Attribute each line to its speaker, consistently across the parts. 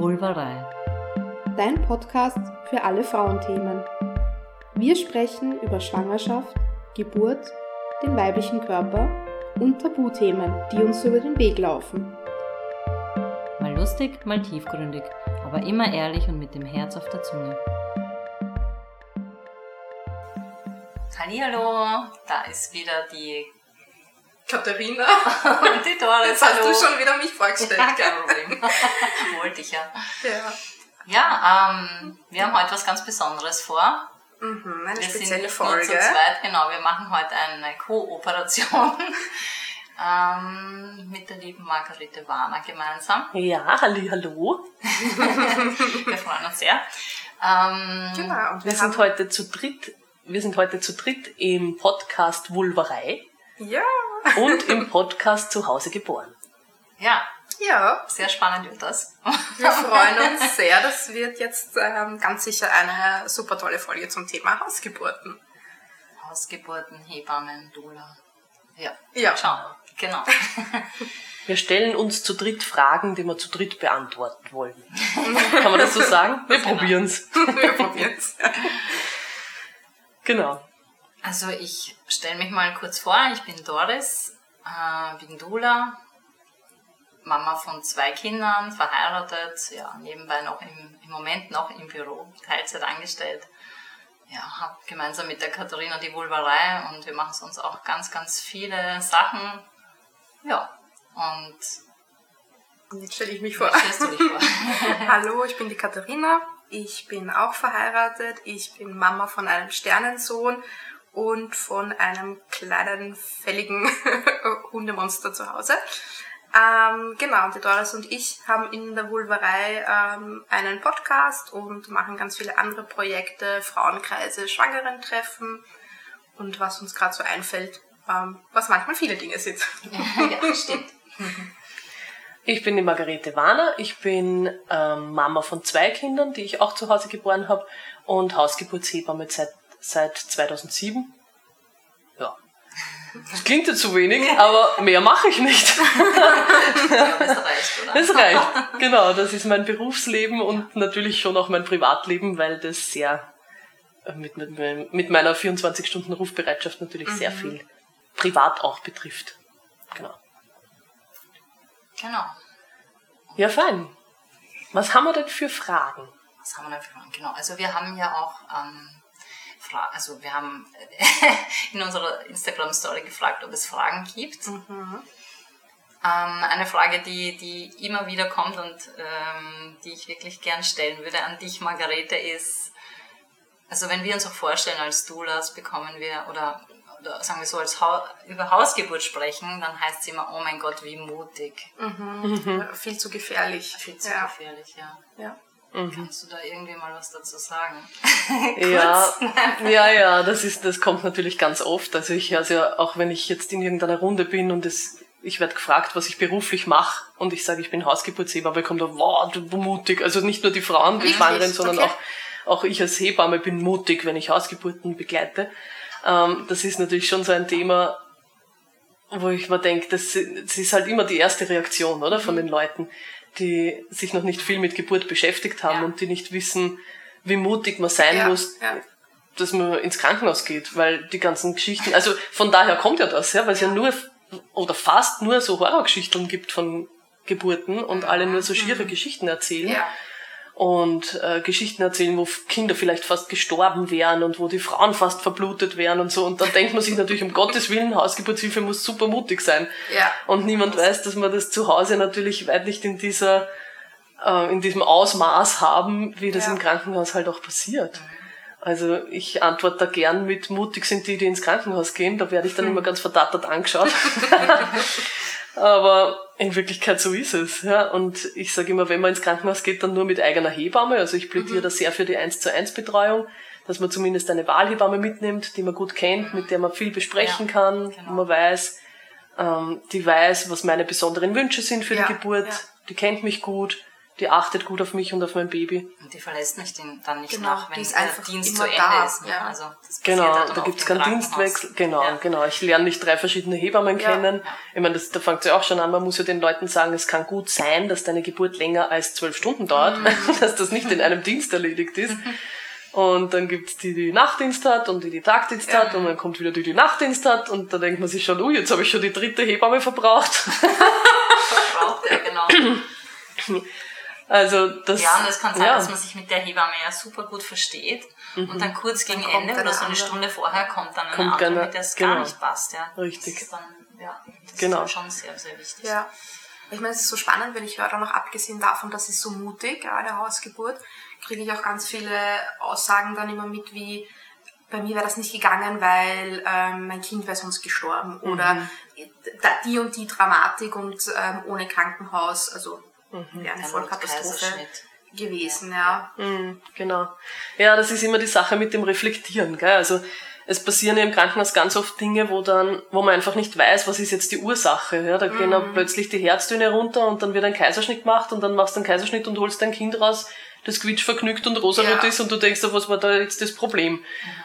Speaker 1: Vulvarei.
Speaker 2: Dein Podcast für alle Frauenthemen. Wir sprechen über Schwangerschaft, Geburt, den weiblichen Körper und Tabuthemen, die uns über den Weg laufen.
Speaker 1: Mal lustig, mal tiefgründig, aber immer ehrlich und mit dem Herz auf der Zunge.
Speaker 3: Hallo, da ist wieder die
Speaker 4: Katharina.
Speaker 3: und die Doris.
Speaker 4: Jetzt hast
Speaker 3: Hallo.
Speaker 4: du schon wieder mich vorgestellt.
Speaker 3: Ja, kein Problem. Wollte ich ja.
Speaker 4: Ja.
Speaker 3: Ja, ähm, wir haben heute was ganz Besonderes vor.
Speaker 4: Mhm, eine
Speaker 3: Wir
Speaker 4: spezielle
Speaker 3: sind nicht
Speaker 4: Folge.
Speaker 3: nur zu zweit, genau. Wir machen heute eine Kooperation ähm, mit der lieben Margarete Warner gemeinsam.
Speaker 5: Ja, halli, hallo.
Speaker 3: Wir freuen uns sehr. Ähm,
Speaker 4: Genau, und
Speaker 5: Wir
Speaker 4: wir,
Speaker 5: sind heute zu dritt, wir sind heute zu dritt im Podcast Vulvarei
Speaker 4: ja,
Speaker 5: und im Podcast zu Hause geboren.
Speaker 3: Ja,
Speaker 4: ja,
Speaker 3: sehr spannend wird das.
Speaker 4: wir freuen uns sehr. Das wird jetzt ähm, ganz sicher eine super tolle Folge zum Thema Hausgeburten.
Speaker 3: Hausgeburten, Hebammen, Dula. Ja,
Speaker 4: Ja.
Speaker 3: schauen wir. Genau.
Speaker 5: Wir stellen uns zu dritt Fragen, die wir zu dritt beantworten wollen. Kann man das so sagen? Wir probieren's.
Speaker 4: wir probieren es.
Speaker 5: Genau.
Speaker 3: Also ich stelle mich mal kurz vor, ich bin Doris, äh, bin Dula, Mama von zwei Kindern, verheiratet, ja, nebenbei noch im, im Moment noch im Büro, Teilzeit angestellt. Ja, habe gemeinsam mit der Katharina die Vulvarei und wir machen sonst auch ganz, ganz viele Sachen. Ja, und
Speaker 4: Jetzt stelle ich mich vor.
Speaker 3: vor?
Speaker 4: Hallo, ich bin die Katharina. Ich bin auch verheiratet. Ich bin Mama von einem Sternensohn und von einem kleinen, fälligen Hundemonster zu Hause. Ähm, genau, und die Doris und ich haben in der Vulvarei ähm, einen Podcast und machen ganz viele andere Projekte, Frauenkreise, Schwangerentreffen und was uns gerade so einfällt, ähm, was manchmal viele Dinge sind.
Speaker 3: ja, stimmt.
Speaker 5: Ich bin die Margarete Warner. Ich bin ähm, Mama von zwei Kindern, die ich auch zu Hause geboren habe und Hausgeburtshebamme seit, seit 2007. Ja. Das klingt jetzt zu wenig, aber mehr mache ich nicht.
Speaker 3: Ja, das reicht, oder?
Speaker 5: Das reicht. Genau, das ist mein Berufsleben und natürlich schon auch mein Privatleben, weil das sehr äh, mit, mit, mit meiner 24-Stunden-Rufbereitschaft natürlich sehr viel privat auch betrifft. Genau.
Speaker 3: Genau.
Speaker 5: Ja, fein. Was haben wir denn für Fragen?
Speaker 3: Was haben wir denn für Fragen? Genau, also wir haben ja auch, ähm, Fra also wir haben in unserer Instagram-Story gefragt, ob es Fragen gibt. Ähm, eine Frage, die, die immer wieder kommt und ähm, die ich wirklich gern stellen würde an dich, Margarete, ist, also wenn wir uns auch vorstellen, als Doulas bekommen wir, oder, oder sagen wir so, als ha über Hausgeburt sprechen, dann heißt es immer, oh mein Gott, wie mutig.
Speaker 4: Viel zu gefährlich.
Speaker 3: Viel zu
Speaker 4: ja.
Speaker 3: gefährlich, ja.
Speaker 4: Ja.
Speaker 3: Kannst du da irgendwie mal was dazu sagen?
Speaker 5: Ja, ja, ja, das ist, das kommt natürlich ganz oft. Also ich, also auch wenn ich jetzt in irgendeiner Runde bin und es, ich werde gefragt, was ich beruflich mache und ich sage, ich bin Hausgeburtshebamme, kommt da, wow, du mutig. Also nicht nur die Frauen, die Schwangeren, sondern
Speaker 4: Okay.
Speaker 5: auch, auch ich als Hebamme bin mutig, wenn ich Hausgeburten begleite. Ähm, das ist natürlich schon so ein Thema, wo ich mir denke, das, das ist halt immer die erste Reaktion, oder, von den Leuten, die sich noch nicht viel mit Geburt beschäftigt haben
Speaker 3: Ja.
Speaker 5: und die nicht wissen, wie mutig man sein
Speaker 4: Ja,
Speaker 5: muss,
Speaker 4: ja.
Speaker 5: dass man ins Krankenhaus geht, weil die ganzen Geschichten, also von daher kommt ja das, ja, weil es ja nur oder fast nur so Horrorgeschichten gibt von Geburten und alle nur so schiere Geschichten erzählen. Und äh, Geschichten erzählen, wo Kinder vielleicht fast gestorben wären und wo die Frauen fast verblutet wären und so. Und dann denkt man sich natürlich, um Gottes Willen, Hausgeburtshilfe muss super mutig sein.
Speaker 4: Ja.
Speaker 5: Und niemand weiß, dass man das zu Hause natürlich weit nicht in dieser, äh, in diesem Ausmaß haben, wie das
Speaker 4: Ja.
Speaker 5: im Krankenhaus halt auch passiert. Also ich antworte da gern mit mutig sind die, die ins Krankenhaus gehen. Da werde ich dann immer ganz verdattert angeschaut. Aber in Wirklichkeit so ist es. Ja. Und ich sage immer, wenn man ins Krankenhaus geht, dann nur mit eigener Hebamme. Also ich plädiere da sehr für die 1 zu 1 Betreuung, dass man zumindest eine Wahlhebamme mitnimmt, die man gut kennt, mit der man viel besprechen
Speaker 3: Ja,
Speaker 5: kann,
Speaker 3: genau.
Speaker 5: wo man weiß, ähm, die weiß, was meine besonderen Wünsche sind für
Speaker 4: Ja,
Speaker 5: die Geburt,
Speaker 4: ja.
Speaker 5: die kennt mich gut, die achtet gut auf mich und auf mein Baby.
Speaker 3: Und die verlässt mich den, dann nicht
Speaker 4: Genau,
Speaker 3: nach,
Speaker 4: die
Speaker 3: wenn
Speaker 4: ist
Speaker 3: der
Speaker 4: einfach
Speaker 3: Dienst zu Ende
Speaker 4: da,
Speaker 3: ist. Ne?
Speaker 4: ja.
Speaker 3: Also
Speaker 5: Genau,
Speaker 3: halt dann
Speaker 5: da gibt's
Speaker 3: im
Speaker 5: keinen. Dienstwechsel. Genau,
Speaker 3: Ja.
Speaker 5: genau. Ich lerne nicht drei verschiedene Hebammen
Speaker 4: Ja.
Speaker 5: kennen. Ich meine, das, da fängt ja auch schon an, man muss ja den Leuten sagen, es kann gut sein, dass deine Geburt länger als zwölf Stunden dauert,
Speaker 3: Mhm.
Speaker 5: dass das nicht in einem Dienst erledigt ist. Und dann gibt's die, die Nachtdienst hat und die, die Tagdienst hat und dann kommt wieder die, die Nachtdienst hat und da denkt man sich schon, oh, jetzt habe ich schon die dritte Hebamme verbraucht.
Speaker 3: Braucht er, genau.
Speaker 5: Also das,
Speaker 3: Ja, und es kann sein,
Speaker 5: ja.
Speaker 3: dass man sich mit der Hebamme ja super gut versteht und dann kurz gegen
Speaker 4: kommt
Speaker 3: Ende oder so eine. Stunde vorher kommt dann eine
Speaker 5: Kommt
Speaker 3: andere, mit der es
Speaker 5: genau.
Speaker 3: gar nicht passt. Ja.
Speaker 5: Richtig.
Speaker 3: Das ist dann, ja, das
Speaker 5: Genau.
Speaker 3: ist dann schon sehr, sehr wichtig.
Speaker 4: Ja. Ich meine, es ist so spannend, wenn ich höre, dann auch abgesehen davon, dass es so mutig, gerade Hausgeburt, kriege ich auch ganz viele Aussagen dann immer mit, wie bei mir wäre das nicht gegangen, weil ähm, mein Kind wäre sonst gestorben oder da, die und die Dramatik und ähm, ohne Krankenhaus, also wäre eine
Speaker 3: Ein
Speaker 4: Vollkatastrophe gewesen, ja.
Speaker 5: Mhm, genau. Ja, das ist immer die Sache mit dem Reflektieren, gell? Also es passieren ja im Krankenhaus ganz oft Dinge, wo dann, wo man einfach nicht weiß, was ist jetzt die Ursache. Ja? Da gehen dann plötzlich die Herztöne runter und dann wird ein Kaiserschnitt gemacht und dann machst du einen Kaiserschnitt und holst dein Kind raus, das quietsch vergnügt und rosarot
Speaker 4: Ja.
Speaker 5: ist und du denkst, dir, was war da jetzt das Problem?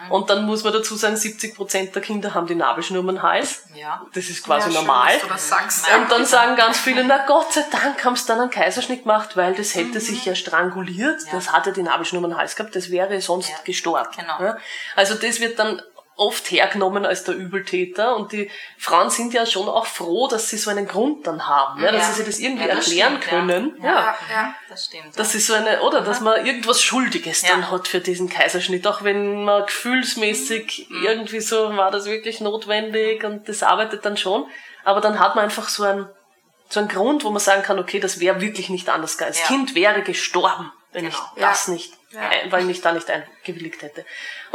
Speaker 5: Und dann muss man dazu sagen, 70 Prozent der Kinder haben die Nabelschnur um den Hals.
Speaker 3: Ja.
Speaker 5: Das ist quasi
Speaker 4: ja, schön,
Speaker 5: normal.
Speaker 4: Das sagst.
Speaker 5: Und dann sagen ganz viele, na Gott sei Dank haben sie dann einen Kaiserschnitt gemacht, weil das hätte sich ja stranguliert. Das hatte die Nabelschnur um den Hals gehabt, das wäre sonst gestorben.
Speaker 3: Genau.
Speaker 5: Also das wird dann oft hergenommen als der Übeltäter und die Frauen sind ja schon auch froh, dass sie so einen Grund dann haben, ja, dass
Speaker 3: Ja.
Speaker 5: sie sich das irgendwie
Speaker 3: Ja, das
Speaker 5: erklären
Speaker 3: stimmt,
Speaker 5: können.
Speaker 3: ja.
Speaker 5: Ja.
Speaker 3: Das stimmt.
Speaker 5: Das ist so eine, oder, dass man irgendwas Schuldiges dann hat für diesen Kaiserschnitt, auch wenn man gefühlsmäßig
Speaker 3: Mhm.
Speaker 5: irgendwie so, war das wirklich notwendig und das arbeitet dann schon. Aber dann hat man einfach so einen, so einen Grund, wo man sagen kann, okay, das wäre wirklich nicht anders gegangen. Das. Kind wäre gestorben, wenn
Speaker 3: Genau.
Speaker 5: ich das nicht, ein, weil ich da nicht eingewilligt hätte.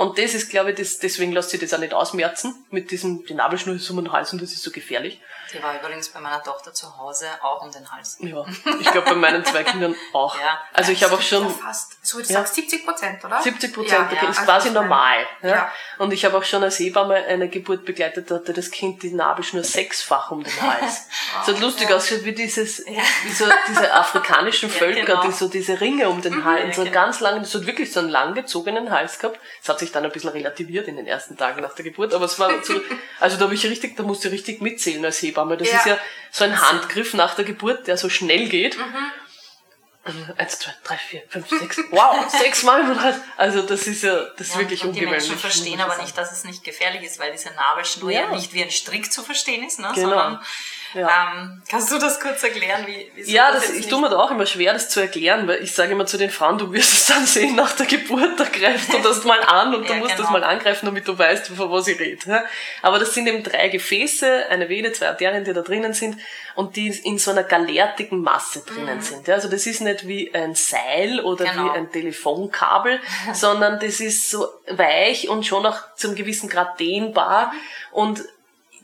Speaker 5: Und das ist, glaube ich, das, deswegen lässt sich das auch nicht ausmerzen mit diesem, die Nabelschnur ist um den Hals und das ist so gefährlich.
Speaker 3: Die war übrigens bei meiner Tochter zu Hause auch um den Hals.
Speaker 5: Ja, ich glaube bei meinen zwei Kindern auch.
Speaker 3: Ja.
Speaker 5: Also ich habe auch schon
Speaker 4: Ja, fast, so wie du
Speaker 5: Ja.
Speaker 4: sagst, 70 Prozent, oder?
Speaker 5: 70 Prozent
Speaker 3: Ja, ja,
Speaker 5: ist
Speaker 4: also
Speaker 5: quasi
Speaker 4: ich meine,
Speaker 5: normal. Ja?
Speaker 4: ja.
Speaker 5: Und ich habe auch schon als Hebamme eine Geburt begleitet, da hatte das Kind die Nabelschnur sechsfach um den Hals. Es hat lustig ausgeschaut wie dieses, wie so diese afrikanischen Völker,
Speaker 3: genau.
Speaker 5: die so diese Ringe um den Hals, so einen
Speaker 3: genau.
Speaker 5: ganz langen, das hat wirklich so einen langgezogenen Hals gehabt. Es hat sich dann ein bisschen relativiert in den ersten Tagen nach der Geburt, aber es war so, also da habe ich richtig, da musste ich richtig mitzählen als Hebamme. Das
Speaker 4: Ja.
Speaker 5: ist ja so ein Handgriff nach der Geburt, der so schnell geht. Eins, zwei, drei, vier, fünf, sechs. Wow, sechs Mal im Hals. Also das ist ja, das ist
Speaker 3: Ja,
Speaker 5: wirklich
Speaker 3: und die
Speaker 5: ungewöhnlich.
Speaker 3: Menschen verstehen aber nicht, dass es nicht gefährlich ist, weil diese Nabelschnur ja,
Speaker 5: Ja.
Speaker 3: nicht wie ein Strick zu verstehen ist, ne?
Speaker 5: Genau.
Speaker 3: sondern
Speaker 5: Ja.
Speaker 3: ähm, kannst du das kurz erklären? Wie, wieso
Speaker 5: Ja, das,
Speaker 3: jetzt
Speaker 5: ich tue mir da auch immer schwer, das zu erklären, weil ich sage immer zu den Frauen, du wirst es dann sehen nach der Geburt, da greifst du das mal an und du
Speaker 3: Ja,
Speaker 5: musst das
Speaker 3: genau.
Speaker 5: mal angreifen, damit du weißt, von was ich rede. Aber das sind eben drei Gefäße, eine Vene, zwei Arterien, die da drinnen sind und die in so einer galertigen Masse drinnen sind. Ja. Also das ist nicht wie ein Seil oder
Speaker 3: Genau.
Speaker 5: wie ein Telefonkabel, sondern das ist so weich und schon auch zum gewissen Grad dehnbar und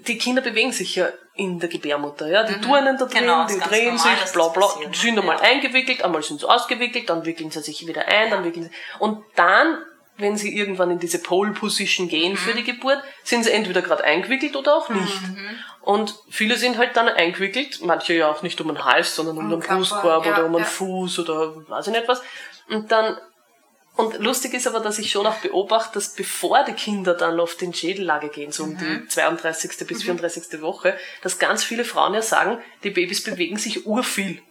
Speaker 5: die Kinder bewegen sich ja in der Gebärmutter, ja. Die Turnen da drin,
Speaker 3: Genau,
Speaker 5: die drehen
Speaker 3: normal,
Speaker 5: sich, bla bla,
Speaker 3: passiert,
Speaker 5: die sind einmal
Speaker 3: Ja.
Speaker 5: eingewickelt, einmal sind sie ausgewickelt, dann wickeln sie sich wieder ein, dann wickeln sie. Und dann, wenn sie irgendwann in diese Pole Position gehen
Speaker 3: Mhm.
Speaker 5: für die Geburt, sind sie entweder gerade eingewickelt oder auch nicht.
Speaker 3: Mhm.
Speaker 5: Und viele sind halt dann eingewickelt, manche ja auch nicht um den Hals, sondern um
Speaker 4: Um
Speaker 5: den Brustkorb
Speaker 4: ja,
Speaker 5: oder um den
Speaker 4: ja.
Speaker 5: Fuß oder weiß ich nicht was. Und dann und lustig ist aber, dass ich schon auch beobachte, dass bevor die Kinder dann auf den Schädellager gehen, so um
Speaker 3: Mhm.
Speaker 5: die 32. bis 34. Woche, dass ganz viele Frauen ja sagen, die Babys bewegen sich urviel.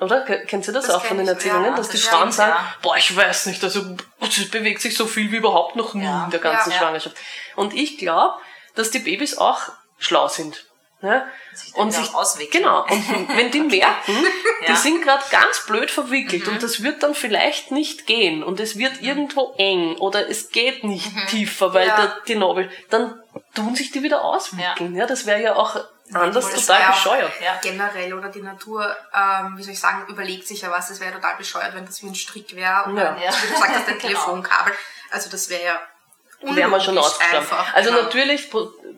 Speaker 5: Oder? Ke- Kennt ihr das,
Speaker 4: Das
Speaker 5: auch von den Erzählungen,
Speaker 4: ja,
Speaker 5: dass
Speaker 3: das
Speaker 5: die Frauen sagen,
Speaker 3: ja.
Speaker 5: boah, ich weiß nicht, also es bewegt sich so viel wie überhaupt noch nie
Speaker 3: Ja.
Speaker 5: in der ganzen. Schwangerschaft. Und ich glaube, dass die Babys auch schlau sind. Ja?
Speaker 3: Sich dann wieder auswickeln.
Speaker 5: Genau. Und wenn die merken, die
Speaker 3: Ja. Mhm.
Speaker 5: sind gerade ganz blöd verwickelt und das wird dann vielleicht nicht gehen und es wird irgendwo eng oder es geht nicht
Speaker 3: Mhm.
Speaker 5: tiefer, weil
Speaker 4: Ja.
Speaker 5: der, die Nabel, dann tun sich die wieder auswickeln. Ja, das wäre ja auch anders
Speaker 4: Das
Speaker 5: total bescheuert.
Speaker 3: Ja.
Speaker 4: Generell oder die Natur, ähm, wie soll ich sagen, überlegt sich ja was. Es wäre total bescheuert, wenn das wie ein Strick wäre oder
Speaker 5: Ja.
Speaker 4: wie du gesagt hast, ein. Telefonkabel. Also das wäre ja
Speaker 5: wären wir schon
Speaker 4: Unlogisch
Speaker 5: ausgestorben. Also
Speaker 4: genau.
Speaker 5: natürlich,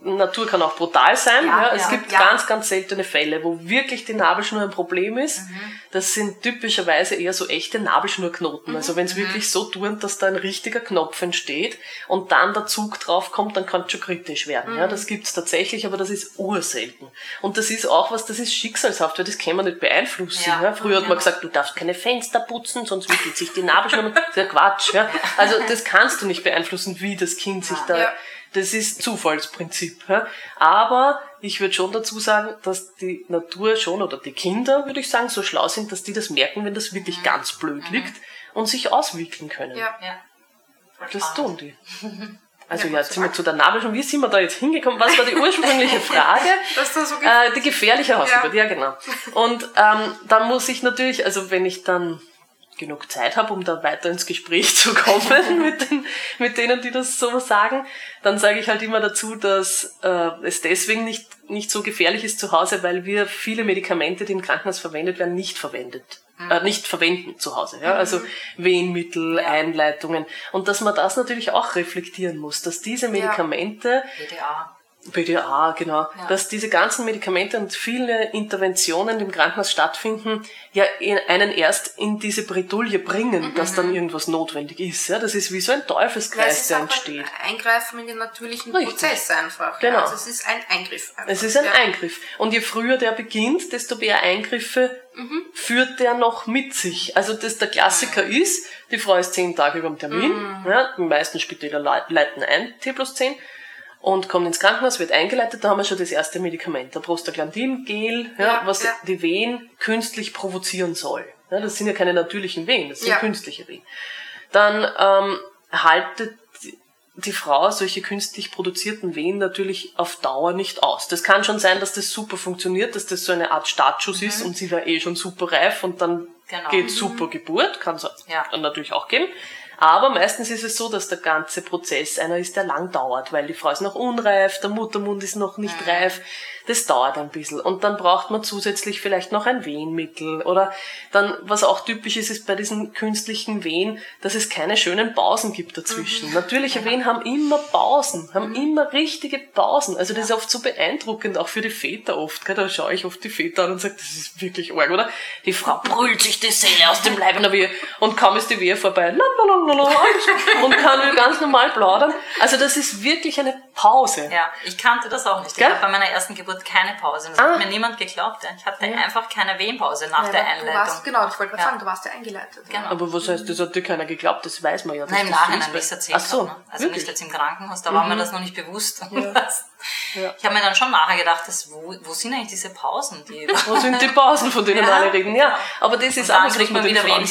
Speaker 5: Natur kann auch brutal sein. Ja,
Speaker 3: Ja,
Speaker 5: es
Speaker 3: ja,
Speaker 5: gibt
Speaker 4: ja.
Speaker 5: ganz, ganz seltene Fälle, wo wirklich die Nabelschnur ein Problem ist.
Speaker 3: Mhm.
Speaker 5: Das sind typischerweise eher so echte Nabelschnurknoten. Also wenn es wirklich so turnt, dass da ein richtiger Knopf entsteht und dann der Zug drauf kommt, dann kann es schon kritisch werden. Ja, das gibt's tatsächlich, aber das ist urselten. Und das ist auch was, das ist schicksalshaft, weil das kann man nicht beeinflussen.
Speaker 3: Ja.
Speaker 5: Früher hat man gesagt, du darfst keine Fenster putzen, sonst wickelt sich die Nabelschnur. Das ist ja Quatsch. Ja. Also das kannst du nicht beeinflussen, wie das Kind sich da...
Speaker 4: Ja.
Speaker 5: Das ist Zufallsprinzip. Ja. Aber ich würde schon dazu sagen, dass die Natur schon, oder die Kinder, würde ich sagen, so schlau sind, dass die das merken, wenn das wirklich ganz blöd liegt und sich auswickeln können.
Speaker 4: Ja.
Speaker 3: Ja.
Speaker 5: Das tun die. Also
Speaker 4: Ja,
Speaker 5: ja, sind wir zu der Nabelschnur. Wie sind wir da jetzt hingekommen? Was war die ursprüngliche Frage?
Speaker 4: Dass da so
Speaker 5: Äh, die gefährliche Hausgeburt, ja. genau. Und ähm, dann muss ich natürlich, also wenn ich dann genug Zeit habe, um da weiter ins Gespräch zu kommen mit, den, mit denen, die das so sagen, dann sage ich halt immer dazu, dass äh, es deswegen nicht, nicht so gefährlich ist zu Hause, weil wir viele Medikamente, die im Krankenhaus verwendet werden, nicht verwendet. Äh, nicht verwenden zu Hause. Ja? Also Wehenmittel, Einleitungen. Und dass man das natürlich auch reflektieren muss, dass diese Medikamente
Speaker 3: BDA.
Speaker 5: BDA, genau.
Speaker 3: Ja.
Speaker 5: Dass diese ganzen Medikamente und viele Interventionen, die im Krankenhaus stattfinden, ja in- einen erst in diese Bredouille bringen, dass dann irgendwas notwendig ist. Ja, das ist wie so ein Teufelskreis, der entsteht.
Speaker 4: ein Eingreifen in den natürlichen
Speaker 5: Richtig.
Speaker 4: Prozess einfach.
Speaker 5: Genau.
Speaker 4: Ja, also es ist ein Eingriff. Einfach.
Speaker 5: Es ist ein. Eingriff. Und je früher der beginnt, desto mehr Eingriffe
Speaker 4: Mhm.
Speaker 5: führt der noch mit sich. Also das der Klassiker ist, die Frau ist zehn Tage über dem Termin,
Speaker 4: Mhm.
Speaker 5: ja, die meisten Spitäler lei- leiten ein, T plus 10, und kommt ins Krankenhaus, wird eingeleitet, da haben wir schon das erste Medikament, der Prostaglandin-Gel, ja,
Speaker 4: Ja,
Speaker 5: was
Speaker 4: ja.
Speaker 5: die Wehen künstlich provozieren soll. Ja, das sind ja keine natürlichen Wehen, das sind künstliche Wehen. Dann ähm, haltet die Frau solche künstlich produzierten Wehen natürlich auf Dauer nicht aus. Das kann schon sein, dass das super funktioniert, dass das so eine Art Startschuss ist und sie war eh schon super reif und dann
Speaker 3: Genau.
Speaker 5: geht super Geburt, kann es natürlich auch geben. Aber meistens ist es so, dass der ganze Prozess einer ist, der lang dauert, weil die Frau ist noch unreif, der Muttermund ist noch nicht reif. Das dauert ein bisschen. Und dann braucht man zusätzlich vielleicht noch ein Wehenmittel. Oder dann, was auch typisch ist, ist bei diesen künstlichen Wehen, dass es keine schönen Pausen gibt dazwischen. Natürliche Wehen haben immer Pausen, haben immer richtige Pausen. Also das ist oft so beeindruckend, auch für die Väter oft. Gell? Da schaue ich oft die Väter an und sage, das ist wirklich arg, oder? Die Frau brüllt sich die Seele aus dem Leib in der Wehe. Und kaum ist die Wehe vorbei, und kann ganz normal plaudern. Also das ist wirklich eine Pause.
Speaker 3: Ja, ich kannte das auch nicht.
Speaker 5: Gell?
Speaker 3: Ich habe bei meiner ersten Geburt keine Pause. Das
Speaker 5: Ah.
Speaker 3: hat mir niemand geglaubt. ja. Ich hatte einfach keine Wehenpause nach
Speaker 4: Ja,
Speaker 3: der Einleitung.
Speaker 4: warst, genau, ich wollte gerade
Speaker 3: Ja.
Speaker 4: sagen, du warst ja eingeleitet.
Speaker 3: Genau.
Speaker 5: Aber was heißt, das hat dir keiner geglaubt, das weiß man ja.
Speaker 3: Nein, im Nachhinein,
Speaker 5: ist.
Speaker 3: wie ich es erzählt
Speaker 5: Ach so,
Speaker 3: habe. Ne? Also
Speaker 5: wirklich?
Speaker 3: nicht jetzt im Krankenhaus, da war mir das noch nicht bewusst.
Speaker 5: Ja.
Speaker 3: Ich habe mir dann schon nachher gedacht, dass, wo, wo sind eigentlich diese Pausen? Die
Speaker 5: Wo sind die Pausen, von denen
Speaker 3: Ja,
Speaker 5: alle reden? Ja, aber das ist auch
Speaker 3: kriegt man wieder
Speaker 5: gell?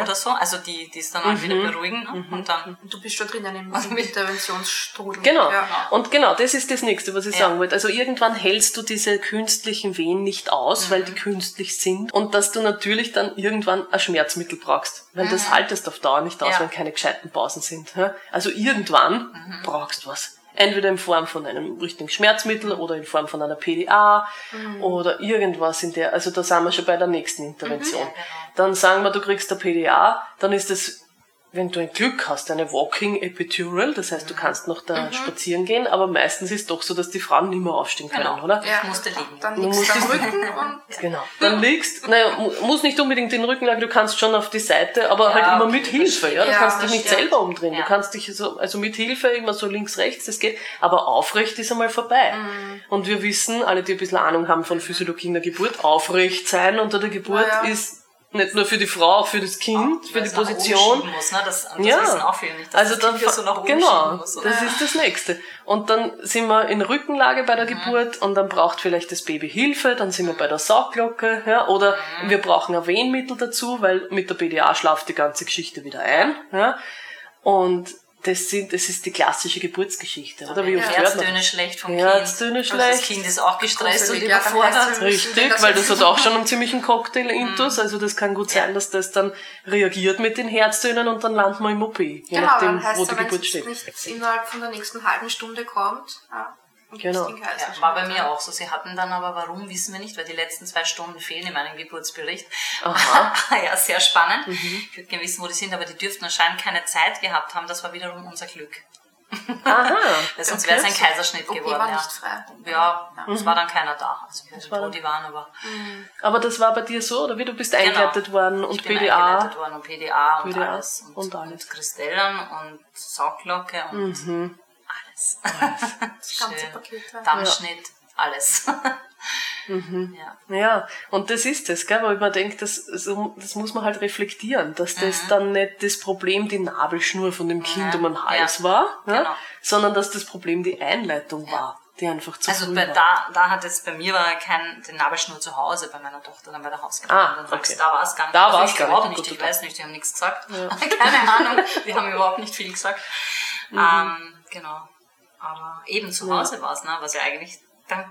Speaker 3: oder so, also die, die es dann auch wieder beruhigen. Ne? Und dann,
Speaker 4: Und du bist schon drinnen im, Interventionsstrudel.
Speaker 5: Genau.
Speaker 4: Ja.
Speaker 5: Und genau, das ist das Nächste, was ich
Speaker 3: Ja.
Speaker 5: sagen wollte. Also irgendwann hältst du diese künstlichen Wehen nicht aus, weil die künstlich sind. Und dass du natürlich dann irgendwann ein Schmerzmittel brauchst. Weil das haltest auf Dauer nicht aus,
Speaker 3: Ja.
Speaker 5: wenn keine gescheiten Pausen sind. Also irgendwann brauchst du was. Entweder in Form von einem richtigen Schmerzmittel oder in Form von einer PDA oder irgendwas in der, also da sind wir schon bei der nächsten Intervention. Dann sagen wir, du kriegst eine PDA, dann ist es wenn du ein Glück hast, eine Walking Epidural, das heißt, du kannst noch da spazieren gehen, aber meistens ist doch so, dass die Frauen nicht mehr aufstehen können,
Speaker 3: Genau.
Speaker 5: oder?
Speaker 3: Ich musste liegen.
Speaker 4: Dann
Speaker 5: Du
Speaker 4: liegst du am Rücken und
Speaker 5: Genau. Dann liegst, naja, mu- muss nicht unbedingt den Rücken lang, du kannst schon auf die Seite, aber halt immer
Speaker 3: okay,
Speaker 5: mit Hilfe, ja. Du
Speaker 4: Ja,
Speaker 5: kannst dich nicht
Speaker 3: stimmt.
Speaker 5: selber umdrehen. Du
Speaker 3: Ja.
Speaker 5: kannst dich so, also mit Hilfe immer so links, rechts, das geht, aber aufrecht ist einmal vorbei.
Speaker 3: Mhm.
Speaker 5: Und wir wissen, alle, die ein bisschen Ahnung haben von Physiologie in der Geburt, aufrecht sein unter der Geburt
Speaker 4: Ja, ja.
Speaker 5: ist nicht nur für die Frau, auch für das Kind, für die Position.
Speaker 3: Muss, ne? Das, das
Speaker 5: Ja.
Speaker 3: wissen auch viele nicht, dass
Speaker 5: Also
Speaker 3: das
Speaker 5: dann
Speaker 3: Kind hier so nach oben
Speaker 5: genau,
Speaker 3: muss. oder?
Speaker 5: das ist das nächste. Und dann sind wir in Rückenlage bei der
Speaker 3: Mhm.
Speaker 5: Geburt und dann braucht vielleicht das Baby Hilfe, dann sind wir bei der Sauglocke, ja, oder
Speaker 3: Mhm.
Speaker 5: wir brauchen ein Wehenmittel dazu, weil mit der BDA schlaft die ganze Geschichte wieder ein, ja. Und das sind, das ist die klassische Geburtsgeschichte, oder? Wie
Speaker 3: Wenn
Speaker 5: oft
Speaker 3: die
Speaker 5: hört man?
Speaker 3: Herztöne schlecht vom
Speaker 5: Herztöne
Speaker 3: Kind. Also das
Speaker 5: schlecht.
Speaker 3: Kind ist auch gestresst und
Speaker 4: ja,
Speaker 3: überfordert.
Speaker 4: es-
Speaker 5: Richtig,
Speaker 4: Wenn das
Speaker 5: weil das hat auch schon einen ziemlichen Cocktail-Intus, also das kann gut sein, dass das dann reagiert mit den Herztönen und dann landet man im OP, je
Speaker 4: genau,
Speaker 5: nachdem,
Speaker 4: dann heißt
Speaker 5: wo
Speaker 4: es,
Speaker 5: die
Speaker 4: wenn
Speaker 5: Geburt
Speaker 4: es
Speaker 5: steht.
Speaker 4: nicht innerhalb von der nächsten halben Stunde kommt, ja,
Speaker 5: Genau.
Speaker 3: Ja, war bei mir auch so. Sie hatten dann aber, warum, wissen wir nicht, weil die letzten zwei Stunden fehlen in meinem Geburtsbericht.
Speaker 5: Aha.
Speaker 3: ja, sehr spannend.
Speaker 5: Mhm.
Speaker 3: Ich würde gerne wissen, wo die sind, aber die dürften anscheinend keine Zeit gehabt haben. Das war wiederum unser Glück.
Speaker 5: Aha.
Speaker 3: Weil sonst wäre es ein Kaiserschnitt
Speaker 4: OP
Speaker 3: geworden.
Speaker 4: war
Speaker 3: ja.
Speaker 4: nicht frei.
Speaker 3: Ja, es war dann keiner da. Also wir
Speaker 5: war
Speaker 3: hatten die waren, aber
Speaker 5: Aber das war bei dir so, oder wie? Du bist eingeleitet worden und
Speaker 3: ich bin
Speaker 5: PDA.
Speaker 3: eingeleitet worden und PDA und
Speaker 5: PDA
Speaker 3: alles. Und,
Speaker 5: und alles.
Speaker 3: Kristellen und Sauglocke und
Speaker 5: Mhm.
Speaker 3: Alles.
Speaker 4: Das ganze. Paket. ja.
Speaker 3: Dammschnitt, alles.
Speaker 5: Mhm.
Speaker 3: ja.
Speaker 5: Ja, und das ist es, gell? weil man denkt, das, das muss man halt reflektieren, dass das
Speaker 3: Mhm.
Speaker 5: dann nicht das Problem die Nabelschnur von dem Kind
Speaker 3: Ja,
Speaker 5: um den Hals
Speaker 3: ja,
Speaker 5: war, ja?
Speaker 3: genau.
Speaker 5: sondern dass das Problem die Einleitung war, die einfach zu
Speaker 3: Also bei,
Speaker 5: war.
Speaker 3: da, da hat es bei mir war kein den Nabelschnur zu Hause bei meiner Tochter dann bei der Hausgeburt.
Speaker 5: Ah,
Speaker 3: dann sagst
Speaker 5: okay.
Speaker 3: Da war es gar nicht.
Speaker 5: Da
Speaker 3: also
Speaker 5: war's
Speaker 3: ich
Speaker 5: gar nicht.
Speaker 3: nicht. Ich weiß nicht, die haben nichts gesagt. Keine Ahnung. Die haben überhaupt nicht viel gesagt.
Speaker 5: Mhm.
Speaker 3: Ähm, genau. Aber eben zu Hause war es, ne? was ja eigentlich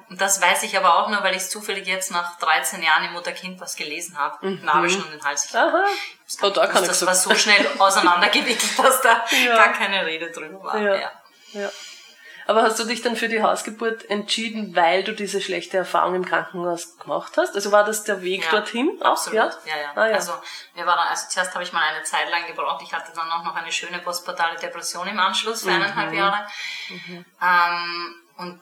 Speaker 3: und das weiß ich aber auch nur, weil ich zufällig jetzt nach 13 Jahren im Mutter-Kind was gelesen habe.
Speaker 5: Mhm.
Speaker 3: Nabelschnur und den Hals. Ich
Speaker 5: Aha, oh, da kann ich
Speaker 3: das war so schnell auseinandergewickelt, dass da
Speaker 5: Ja.
Speaker 3: gar keine Rede drüber war.
Speaker 5: Ja.
Speaker 3: Ja.
Speaker 5: Aber hast du dich dann für die Hausgeburt entschieden, weil du diese schlechte Erfahrung im Krankenhaus gemacht hast? Also war das der Weg
Speaker 3: Ja,
Speaker 5: dorthin? Auch,
Speaker 3: Absolut,
Speaker 5: Ja?
Speaker 3: ja, ja.
Speaker 5: Ah, ja.
Speaker 3: Also, mir war dann, also zuerst habe ich mal eine Zeit lang gebraucht. Ich hatte dann auch noch eine schöne postpartale Depression im Anschluss für eineinhalb
Speaker 5: Mhm.
Speaker 3: Jahre. Ähm, und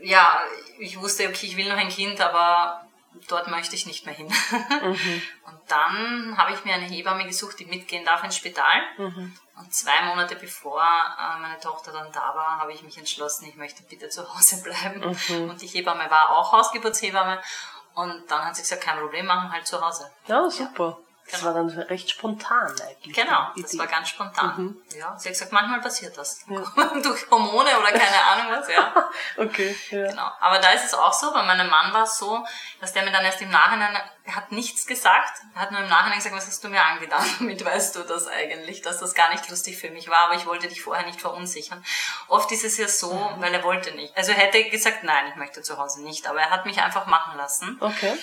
Speaker 3: ja, ich wusste, okay, ich will noch ein Kind, aber dort möchte ich nicht mehr hin.
Speaker 5: Mhm.
Speaker 3: Und dann habe ich mir eine Hebamme gesucht, die mitgehen darf ins Spital.
Speaker 5: Mhm.
Speaker 3: Und zwei Monate bevor äh, meine Tochter dann da war, habe ich mich entschlossen, ich möchte bitte zu Hause bleiben.
Speaker 5: Mhm.
Speaker 3: Und die Hebamme war auch Hausgeburtshebamme. Und dann hat sie gesagt, kein Problem, machen halt zu Hause.
Speaker 5: ja, super. Das
Speaker 3: Genau.
Speaker 5: war dann recht spontan eigentlich.
Speaker 3: Genau, das war ganz spontan.
Speaker 5: Mhm.
Speaker 3: Ja, sie hat gesagt, manchmal passiert das. Durch Hormone oder keine Ahnung was, ja.
Speaker 5: Okay, ja.
Speaker 3: Genau. Aber da ist es auch so, bei meinem Mann war es so, dass der mir dann erst im Nachhinein, er hat nichts gesagt, er hat nur im Nachhinein gesagt, was hast du mir angetan? Damit weißt du das eigentlich, dass das gar nicht lustig für mich war, aber ich wollte dich vorher nicht verunsichern. Oft ist es ja so,
Speaker 5: Mhm.
Speaker 3: weil er wollte nicht. Also er hätte gesagt, nein, ich möchte zu Hause nicht, aber er hat mich einfach machen lassen.
Speaker 5: Okay.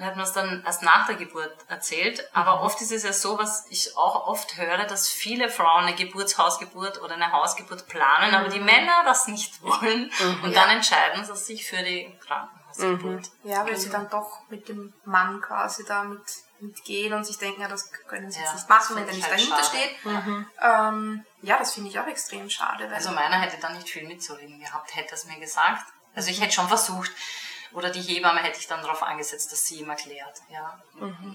Speaker 3: Und hat mir das dann erst nach der Geburt erzählt. Aber
Speaker 5: Mhm.
Speaker 3: oft ist es ja so, was ich auch oft höre, dass viele Frauen eine Geburtshausgeburt oder eine Hausgeburt planen, aber
Speaker 5: Mhm.
Speaker 3: die Männer das nicht wollen. Und dann entscheiden sie sich für die Krankenhausgeburt.
Speaker 4: Ja, weil sie dann doch mit dem Mann quasi da mit, mitgehen und sich denken, ja, das können sie
Speaker 3: Ja,
Speaker 4: jetzt nicht machen, wenn der nicht
Speaker 3: ich halt
Speaker 4: dahinter
Speaker 3: schade.
Speaker 4: steht. Ähm, ja, das finde ich auch extrem schade.
Speaker 3: Also meiner hätte da nicht viel mitzureden gehabt, hätte es mir gesagt. Also ich hätte schon versucht, oder die Hebamme hätte ich dann darauf angesetzt, dass sie ihm erklärt, ja,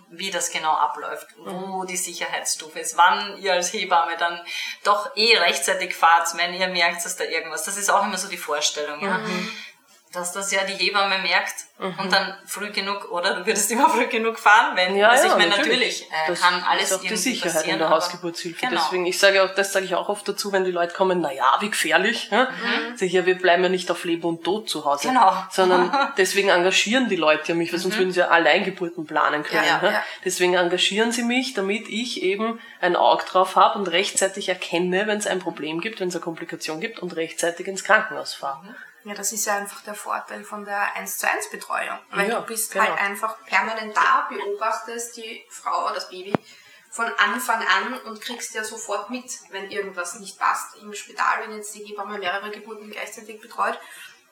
Speaker 3: wie das genau abläuft, wo die Sicherheitsstufe ist, wann ihr als Hebamme dann doch eh rechtzeitig fahrt, wenn ihr merkt, dass da irgendwas, das ist auch immer so die Vorstellung, ja. Dass das ja die Hebamme merkt und dann früh genug, oder? Du würdest immer früh genug fahren, wenn,
Speaker 5: Ja,
Speaker 3: also
Speaker 5: ja,
Speaker 3: ich meine,
Speaker 5: natürlich.
Speaker 3: natürlich, äh, kann alles
Speaker 5: ist auch die Sicherheit
Speaker 3: passieren,
Speaker 5: in der Hausgeburtshilfe.
Speaker 3: Genau.
Speaker 5: Deswegen, ich sage auch, das sage ich auch oft dazu, wenn die Leute kommen, na ja, wie gefährlich. Ja? Sicher, wir bleiben ja nicht auf Leben und Tod zu Hause.
Speaker 3: Mhm. Genau.
Speaker 5: Sondern deswegen engagieren die Leute ja mich, weil sonst würden sie ja Alleingeburten planen können.
Speaker 4: Ja,
Speaker 5: Ja,
Speaker 4: ja.
Speaker 5: Deswegen engagieren sie mich, damit ich eben ein Auge drauf habe und rechtzeitig erkenne, wenn es ein Problem gibt, wenn es eine Komplikation gibt und rechtzeitig ins Krankenhaus fahre.
Speaker 4: Ja, das ist ja einfach der Vorteil von der 1 zu 1 Betreuung. Weil
Speaker 5: Ja,
Speaker 4: du bist
Speaker 5: genau.
Speaker 4: halt einfach permanent da, beobachtest die Frau, das Baby von Anfang an und kriegst ja sofort mit, wenn irgendwas nicht passt. Im Spital, wenn jetzt die Hebamme mehrere Geburten gleichzeitig betreut,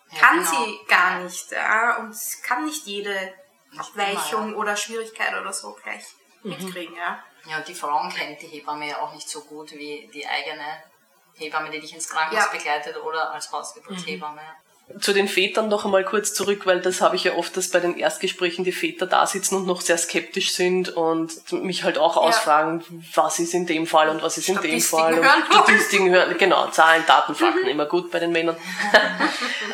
Speaker 3: Ja,
Speaker 4: kann
Speaker 3: genau.
Speaker 4: sie gar nicht. Ja, und es kann nicht jede Abweichung
Speaker 3: immer,
Speaker 4: oder Schwierigkeit oder so gleich
Speaker 5: Mhm.
Speaker 4: mitkriegen. Ja.
Speaker 3: Ja, und die Frauen kennt die Hebamme ja auch nicht so gut wie die eigene Hebamme, die dich ins Krankenhaus
Speaker 4: Ja.
Speaker 3: begleitet oder als Hausgeburtshebamme.
Speaker 5: Zu den Vätern noch einmal kurz zurück, weil das habe ich ja oft, dass bei den Erstgesprächen die Väter da sitzen und noch sehr skeptisch sind und mich halt auch ausfragen, was ist in dem Fall und was ist in dem Fall. Und
Speaker 4: hören.
Speaker 5: Statistiken hören, genau, Zahlen, Daten, Fakten, immer gut bei den Männern.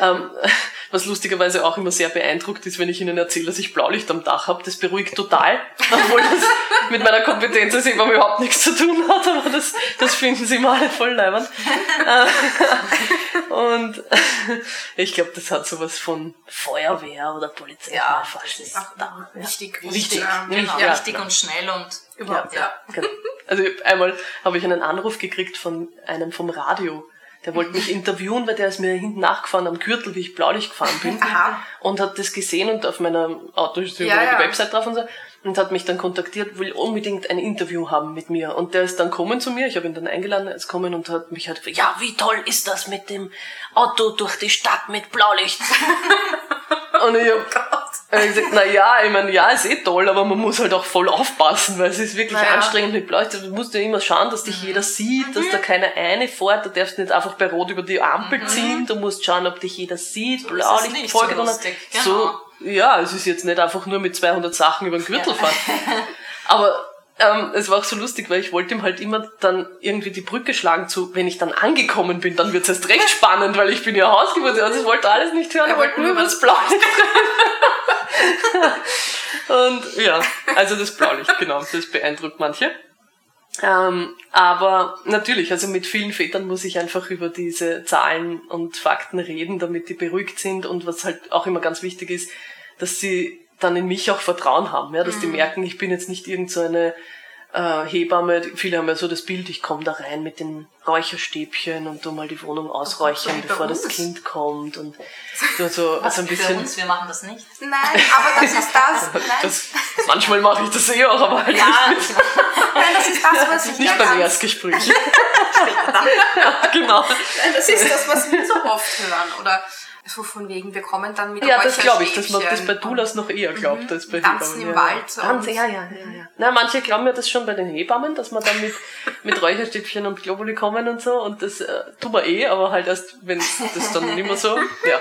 Speaker 5: was lustigerweise auch immer sehr beeindruckt ist, wenn ich ihnen erzähle, dass ich Blaulicht am Dach habe, das beruhigt total, obwohl das mit meiner Kompetenz als Hebamme überhaupt nichts zu tun hat, aber das, das finden sie immer alle voll leibend. Und ich glaube, das hat sowas von Feuerwehr oder Polizei.
Speaker 3: Ja,
Speaker 5: fast
Speaker 3: das ist
Speaker 5: da. Ja.
Speaker 4: Wichtig,
Speaker 5: Wichtig.
Speaker 4: Ähm,
Speaker 3: Genau,
Speaker 5: Ja,
Speaker 3: richtig
Speaker 5: genau.
Speaker 3: und schnell und
Speaker 4: überhaupt, ja.
Speaker 5: Genau. Also einmal habe ich einen Anruf gekriegt von einem vom Radio. Der wollte mich interviewen, weil der ist mir hinten nachgefahren am Gürtel, wie ich Blaulicht gefahren bin.
Speaker 4: Aha.
Speaker 5: Und hat das gesehen und auf meiner Auto ist
Speaker 4: Ja, ja.
Speaker 5: die Website drauf und so. Und hat mich dann kontaktiert, will unbedingt ein Interview haben mit mir. Und der ist dann kommen zu mir, ich habe ihn dann eingeladen, er ist kommen und hat mich halt, ja, wie toll ist das mit dem Auto durch die Stadt mit Blaulicht? und ich hab, ich gesagt, na ja, ich meine, ja, ist eh toll, aber man muss halt auch voll aufpassen, weil es ist wirklich
Speaker 4: Naja.
Speaker 5: anstrengend mit Leuten. Du musst ja immer schauen, dass dich jeder sieht, dass da keiner eine fährt. Du darfst nicht einfach bei Rot über die Ampel ziehen. Du musst schauen, ob dich jeder sieht.
Speaker 3: ist
Speaker 5: Blaulicht,
Speaker 3: nicht so lustig, genau.
Speaker 5: So, ja, es ist jetzt nicht einfach nur mit 200 Sachen über den Gürtel fahren. Aber ähm, es war auch so lustig, weil ich wollte ihm halt immer dann irgendwie die Brücke schlagen zu, wenn ich dann angekommen bin, dann wird es erst recht spannend, weil ich bin ja Hausgeburt, also ich wollte alles nicht hören, er wollte nur über das Blaulicht Und ja, also das Blaulicht, genau, das beeindruckt manche. Ähm, aber natürlich, also mit vielen Vätern muss ich einfach über diese Zahlen und Fakten reden, damit die beruhigt sind und was halt auch immer ganz wichtig ist, dass sie dann in mich auch Vertrauen haben, ja, dass die merken, ich bin jetzt nicht irgend so eine äh, Hebamme, viele haben ja so das Bild, ich komme da rein mit den Räucherstäbchen und tu mal die Wohnung ausräuchern,
Speaker 4: so
Speaker 5: bevor das. Kind kommt und so, so
Speaker 3: Was
Speaker 5: also ein
Speaker 3: für
Speaker 5: bisschen.
Speaker 3: uns, wir machen das nicht.
Speaker 4: Nein, aber das ist das. Nein,
Speaker 5: Das, manchmal mache ich das eh auch, aber halt
Speaker 3: Ja,
Speaker 4: nein, das ist das, was ich
Speaker 5: nicht beim
Speaker 4: ganz,
Speaker 5: Erstgespräch. genau.
Speaker 4: Nein, das ist das, was wir so oft hören. Oder so von wegen, wir kommen dann mit
Speaker 5: Ja, das glaube ich, dass man das bei Doulas noch eher glaubt als bei
Speaker 4: Tanzen
Speaker 5: Hebammen.
Speaker 4: im
Speaker 5: ja.
Speaker 4: Wald so
Speaker 5: Tanzen, ja, ja, ja, ja. Na, manche glauben ja das schon bei den Hebammen, dass man dann mit, mit Räucherstäbchen und Globuli kommen und so und das äh, tun wir eh, aber halt erst, wenn das dann nicht mehr so, ja.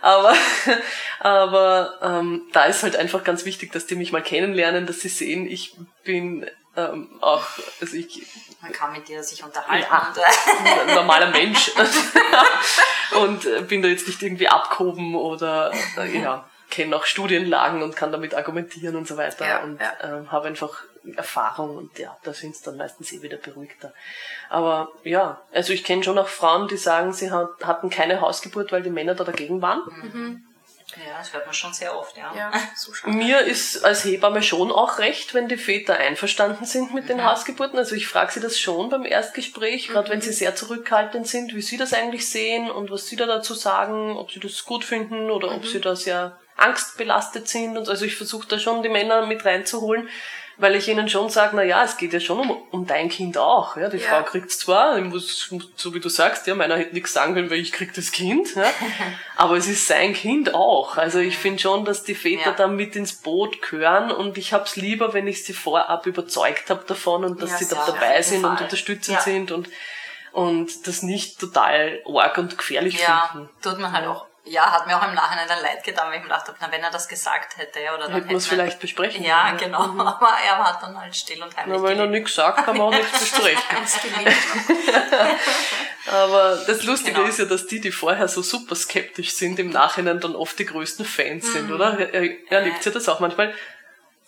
Speaker 5: Aber, aber ähm, da ist halt einfach ganz wichtig, dass die mich mal kennenlernen, dass sie sehen, ich bin ähm, auch, also ich
Speaker 3: Man kann mit dir sich unterhalten.
Speaker 5: Ja.
Speaker 3: Und, äh,
Speaker 5: ein normaler Mensch und äh, bin da jetzt nicht irgendwie abgehoben oder äh, ja kenne auch Studienlagen und kann damit argumentieren und so weiter
Speaker 4: Ja,
Speaker 5: und
Speaker 4: ja.
Speaker 5: ähm, habe einfach Erfahrung und ja, da sind es dann meistens eh wieder beruhigter. Aber ja, also ich kenne schon auch Frauen, die sagen, sie hat, hatten keine Hausgeburt, weil die Männer da dagegen waren.
Speaker 3: Ja, das hört man schon sehr oft, ja.
Speaker 4: Ja, so.
Speaker 5: Mir ist als Hebamme schon auch recht, wenn die Väter einverstanden sind mit den Hausgeburten. Also ich frage sie das schon beim Erstgespräch, gerade wenn sie sehr zurückhaltend sind, wie sie das eigentlich sehen und was sie da dazu sagen, ob sie das gut finden oder ob sie da sehr angstbelastet sind. Und also ich versuche da schon die Männer mit reinzuholen, weil ich ihnen schon sage, na ja, es geht ja schon um, um dein Kind auch. Ja, die
Speaker 4: Ja.
Speaker 5: Frau kriegt's zwar, muss, so wie du sagst, ja, meiner hätte nichts sagen können, weil ich krieg das Kind. Ja, aber es ist sein Kind auch. Also ich finde schon, dass die Väter
Speaker 3: Ja.
Speaker 5: da mit ins Boot gehören und ich hab's lieber, wenn ich sie vorab überzeugt habe davon und dass
Speaker 4: Ja,
Speaker 5: sie da dabei sind und unterstützend sind und, und das nicht total arg und gefährlich
Speaker 3: Ja,
Speaker 5: finden.
Speaker 3: tut man halt auch. Ja, hat mir auch im Nachhinein dann leid getan, weil ich mir gedacht habe, na, wenn er das gesagt hätte, ja, oder dann
Speaker 5: Hätten wir es vielleicht besprechen
Speaker 3: Ja,
Speaker 5: können.
Speaker 3: genau. Aber er hat dann halt still und heimlich
Speaker 5: Na, wenn er nichts sagt, kann man auch nichts besprechen. Aber das Lustige
Speaker 3: Genau.
Speaker 5: ist ja, dass die, die vorher so super skeptisch sind, im Nachhinein dann oft die größten Fans sind, oder? Er, erlebt ihr das auch manchmal?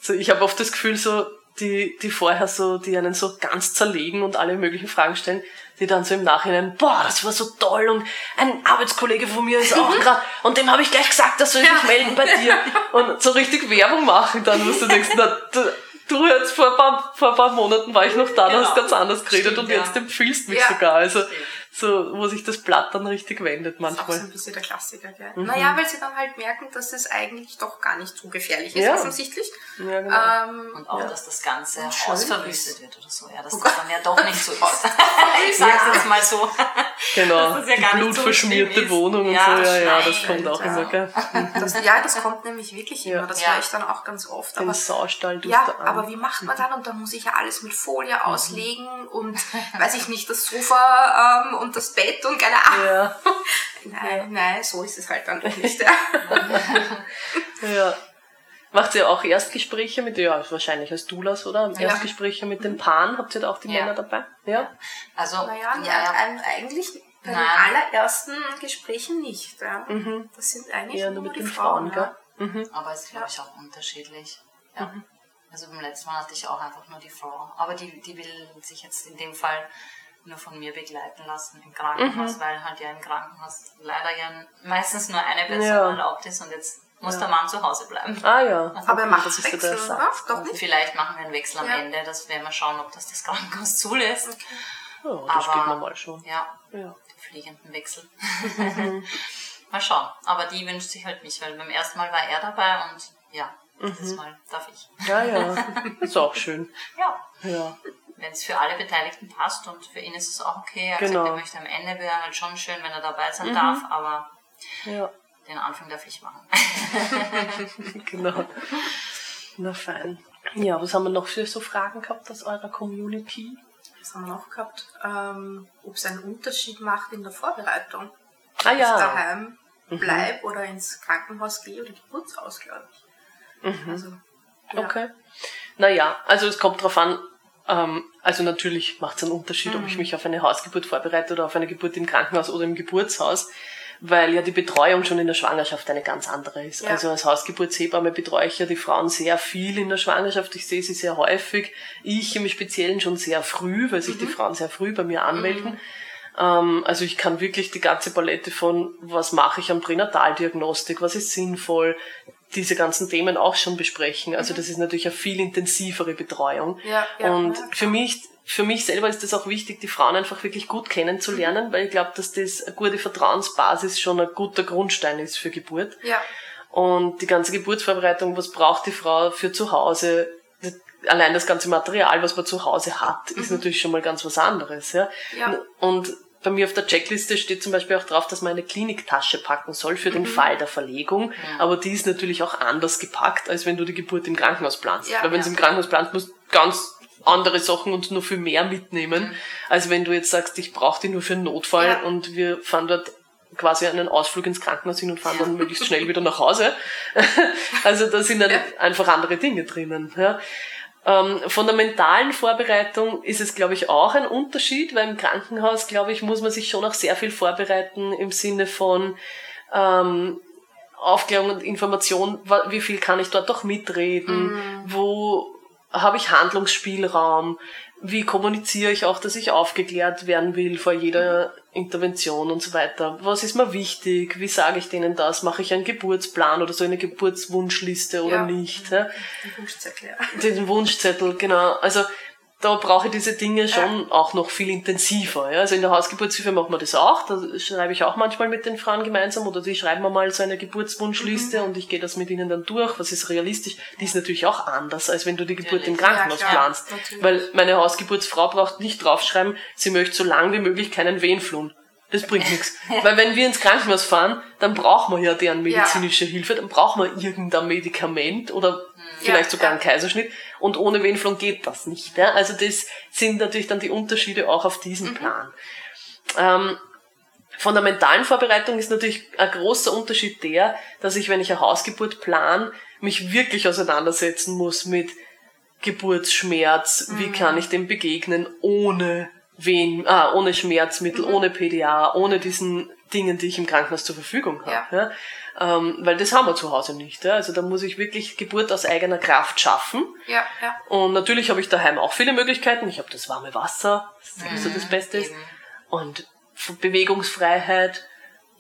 Speaker 5: So, ich habe oft das Gefühl, so die, die vorher so, die einen so ganz zerlegen und alle möglichen Fragen stellen, die dann so im Nachhinein, boah, das war so toll und ein Arbeitskollege von mir ist auch gerade und dem habe ich gleich gesagt, das soll sich melden bei dir und so richtig Werbung machen dann, wo du denkst, na, du, du jetzt vor ein, paar, vor ein paar Monaten war ich noch da, du
Speaker 3: Genau.
Speaker 5: hast ganz anders geredet
Speaker 3: Stimmt,
Speaker 5: und
Speaker 3: ja.
Speaker 5: jetzt empfiehlst mich
Speaker 4: Ja.
Speaker 5: sogar, also so, wo sich das Blatt dann richtig wendet
Speaker 4: Das ist auch so
Speaker 5: manchmal.
Speaker 4: ein bisschen der Klassiker, gell?
Speaker 5: Mhm.
Speaker 4: Naja, weil sie dann halt merken, dass es eigentlich doch gar nicht so gefährlich ist,
Speaker 5: Ja.
Speaker 4: offensichtlich.
Speaker 5: Ja, genau.
Speaker 4: Ähm,
Speaker 3: Und auch, dass das Ganze ausverwüstet
Speaker 4: ist.
Speaker 3: wird oder so. Ja, dass
Speaker 4: Oh
Speaker 3: das dann ja doch nicht so ist. ich sag's
Speaker 4: Ja.
Speaker 3: jetzt mal so.
Speaker 5: genau,
Speaker 3: das ja
Speaker 5: die
Speaker 3: gar nicht so
Speaker 5: blutverschmierte
Speaker 3: ist.
Speaker 5: Wohnung und
Speaker 3: Ja,
Speaker 5: so, ja, ja, das kommt auch
Speaker 4: ja.
Speaker 5: immer, gell?
Speaker 4: das, ja, das kommt nämlich wirklich immer.
Speaker 5: Ja.
Speaker 4: Das
Speaker 3: Ja.
Speaker 4: höre ich dann auch ganz oft.
Speaker 5: Den
Speaker 4: Aber,
Speaker 5: Saustall
Speaker 4: ja,
Speaker 5: an.
Speaker 4: aber wie macht man dann? Und dann muss ich ja alles mit Folie
Speaker 5: Mhm.
Speaker 4: auslegen und, weiß ich nicht, das Sofa ähm, und das Bett und keine Ahnung.
Speaker 5: ja,
Speaker 4: Nein, nein, so ist es halt dann doch nicht. Ja.
Speaker 5: ja. Macht ihr auch Erstgespräche mit, ja, wahrscheinlich als Doulas, oder?
Speaker 4: Ja.
Speaker 5: Erstgespräche mit den Paaren, habt ihr da auch die
Speaker 3: Ja.
Speaker 5: Männer dabei? Ja?
Speaker 3: Also,
Speaker 4: Naja,
Speaker 3: ja, ja.
Speaker 4: ein- eigentlich bei den
Speaker 3: Nein.
Speaker 4: allerersten Gesprächen nicht. Ja.
Speaker 5: Mhm.
Speaker 4: Das sind eigentlich
Speaker 5: Eher
Speaker 4: nur,
Speaker 5: nur mit
Speaker 4: die
Speaker 5: den
Speaker 4: Frauen.
Speaker 5: Frauen,
Speaker 4: ja.
Speaker 5: Mhm.
Speaker 3: aber es ist, glaube ich, auch unterschiedlich. Ja.
Speaker 5: Mhm.
Speaker 3: Also beim letzten Mal hatte ich auch einfach nur die Frau. Aber die, die will sich jetzt in dem Fall nur von mir begleiten lassen im
Speaker 5: Mhm.
Speaker 3: Krankenhaus, weil halt ja im Krankenhaus leider ja meistens nur eine Person
Speaker 5: Ja.
Speaker 3: erlaubt ist und jetzt muss der Mann zu Hause bleiben.
Speaker 5: Ah ja.
Speaker 4: Aber er macht
Speaker 5: das ja
Speaker 4: Wechsel?
Speaker 5: Satz
Speaker 4: Doch nicht?
Speaker 3: Vielleicht machen wir einen Wechsel am
Speaker 4: Ja.
Speaker 3: Ende, das werden wir schauen, ob das das Krankenhaus zulässt.
Speaker 5: Ja, das
Speaker 3: Aber-
Speaker 5: geht normal schon.
Speaker 3: Ja,
Speaker 5: Ja.
Speaker 3: die fliegenden Wechsel. mal schauen. Aber die wünscht sich halt mich, weil beim ersten Mal war er dabei und ja,
Speaker 5: Mhm.
Speaker 3: dieses Mal darf ich.
Speaker 5: Ja, ja. Ist auch schön.
Speaker 3: Ja,
Speaker 5: Ja.
Speaker 3: Wenn es für alle Beteiligten passt und für ihn ist es auch okay. Er
Speaker 5: Genau.
Speaker 3: gesagt, er möchte am Ende wäre halt schon schön, wenn er dabei sein darf, aber
Speaker 5: Ja.
Speaker 3: den Anfang darf ich machen.
Speaker 5: genau. Na fein. Ja, was haben wir noch für so Fragen gehabt aus eurer Community?
Speaker 4: Was haben wir noch gehabt? Ähm, Ob es einen Unterschied macht in der Vorbereitung.
Speaker 5: Ah
Speaker 4: Ob
Speaker 5: ja.
Speaker 4: ich daheim bleib oder ins Krankenhaus gehe oder Geburtshaus, glaube ich. Also, ja.
Speaker 5: Okay. Naja, also es kommt drauf an, ähm, also natürlich macht es einen Unterschied, ob ich mich auf eine Hausgeburt vorbereite oder auf eine Geburt im Krankenhaus oder im Geburtshaus, weil ja die Betreuung schon in der Schwangerschaft eine ganz andere ist.
Speaker 4: Ja.
Speaker 5: Also als Hausgeburtshebamme betreue ich ja die Frauen sehr viel in der Schwangerschaft. Ich sehe sie sehr häufig. Ich im Speziellen schon sehr früh, weil sich die Frauen sehr früh bei mir anmelden. Ähm, also ich kann wirklich die ganze Palette von, was mache ich an Pränataldiagnostik, was ist sinnvoll, diese ganzen Themen auch schon besprechen. Also das ist natürlich eine viel intensivere Betreuung.
Speaker 4: Ja, ja,
Speaker 5: Und
Speaker 4: ja,
Speaker 5: für mich, für mich selber ist es auch wichtig, die Frauen einfach wirklich gut kennenzulernen, weil ich glaube, dass das eine gute Vertrauensbasis schon ein guter Grundstein ist für Geburt.
Speaker 4: Ja,
Speaker 5: Und die ganze Geburtsvorbereitung, was braucht die Frau für zu Hause? Allein das ganze Material, was man zu Hause hat, ist natürlich schon mal ganz was anderes. Ja?
Speaker 4: Ja.
Speaker 5: Und bei mir auf der Checkliste steht zum Beispiel auch drauf, dass man eine Kliniktasche packen soll für den Fall der Verlegung. Aber die ist natürlich auch anders gepackt, als wenn du die Geburt im Krankenhaus planst.
Speaker 4: Ja,
Speaker 5: Weil wenn du
Speaker 4: ja.
Speaker 5: im Krankenhaus planst, musst du ganz andere Sachen und nur viel mehr mitnehmen, als wenn du jetzt sagst, ich brauche die nur für einen Notfall
Speaker 4: Ja.
Speaker 5: und wir fahren dort quasi einen Ausflug ins Krankenhaus hin und fahren dann möglichst schnell wieder nach Hause. also da sind dann einfach andere Dinge drinnen. Ja. Ähm, von der mentalen Vorbereitung ist es, glaube ich, auch ein Unterschied, weil im Krankenhaus, glaube ich, muss man sich schon auch sehr viel vorbereiten im Sinne von ähm, Aufklärung und Information, wie viel kann ich dort doch mitreden, wo habe ich Handlungsspielraum, wie kommuniziere ich auch, dass ich aufgeklärt werden will vor jeder Intervention und so weiter. Was ist mir wichtig? Wie sage ich denen das? Mache ich einen Geburtsplan oder so eine Geburtswunschliste oder
Speaker 4: Ja.
Speaker 5: nicht? Ja?
Speaker 4: die Wunschzettel, ja.
Speaker 5: den Wunschzettel, genau. Also da brauche ich diese Dinge schon auch noch viel intensiver. Ja? Also in der Hausgeburtshilfe machen wir das auch. Da schreibe ich auch manchmal mit den Frauen gemeinsam oder die schreiben mir mal so eine Geburtswunschliste
Speaker 4: Mhm.
Speaker 5: und ich gehe das mit ihnen dann durch. Was ist realistisch? Die ist natürlich auch anders, als wenn du die Geburt im
Speaker 3: Natürlich.
Speaker 5: Krankenhaus
Speaker 4: Ja,
Speaker 5: planst.
Speaker 4: natürlich.
Speaker 5: Weil meine Hausgeburtsfrau braucht nicht draufschreiben, sie möchte so lange wie möglich keinen Wehenflun. Das bringt nichts. Weil wenn wir ins Krankenhaus fahren, dann brauchen wir ja deren medizinische Hilfe, dann brauchen wir irgendein Medikament oder vielleicht
Speaker 4: Ja,
Speaker 5: sogar
Speaker 4: ja.
Speaker 5: einen Kaiserschnitt. Und ohne Wehenflung geht das nicht. Ja? Also das sind natürlich dann die Unterschiede auch auf diesem
Speaker 4: Mhm.
Speaker 5: Plan. Ähm, von der mentalen Vorbereitung ist natürlich ein großer Unterschied der, dass ich, wenn ich eine Hausgeburt plan, mich wirklich auseinandersetzen muss mit Geburtsschmerz, wie
Speaker 4: Mhm.
Speaker 5: kann ich dem begegnen, ohne Wehen, ah, ohne Schmerzmittel,
Speaker 4: Mhm.
Speaker 5: ohne PDA, ohne diesen Dingen, die ich im Krankenhaus zur Verfügung habe.
Speaker 4: Ja.
Speaker 5: Ja. Ähm, weil das haben wir zu Hause nicht. Ja. Also da muss ich wirklich Geburt aus eigener Kraft schaffen.
Speaker 4: Ja, ja.
Speaker 5: Und natürlich habe ich daheim auch viele Möglichkeiten. Ich habe das warme Wasser, das
Speaker 4: Mhm,
Speaker 5: das Beste ist. Und Bewegungsfreiheit.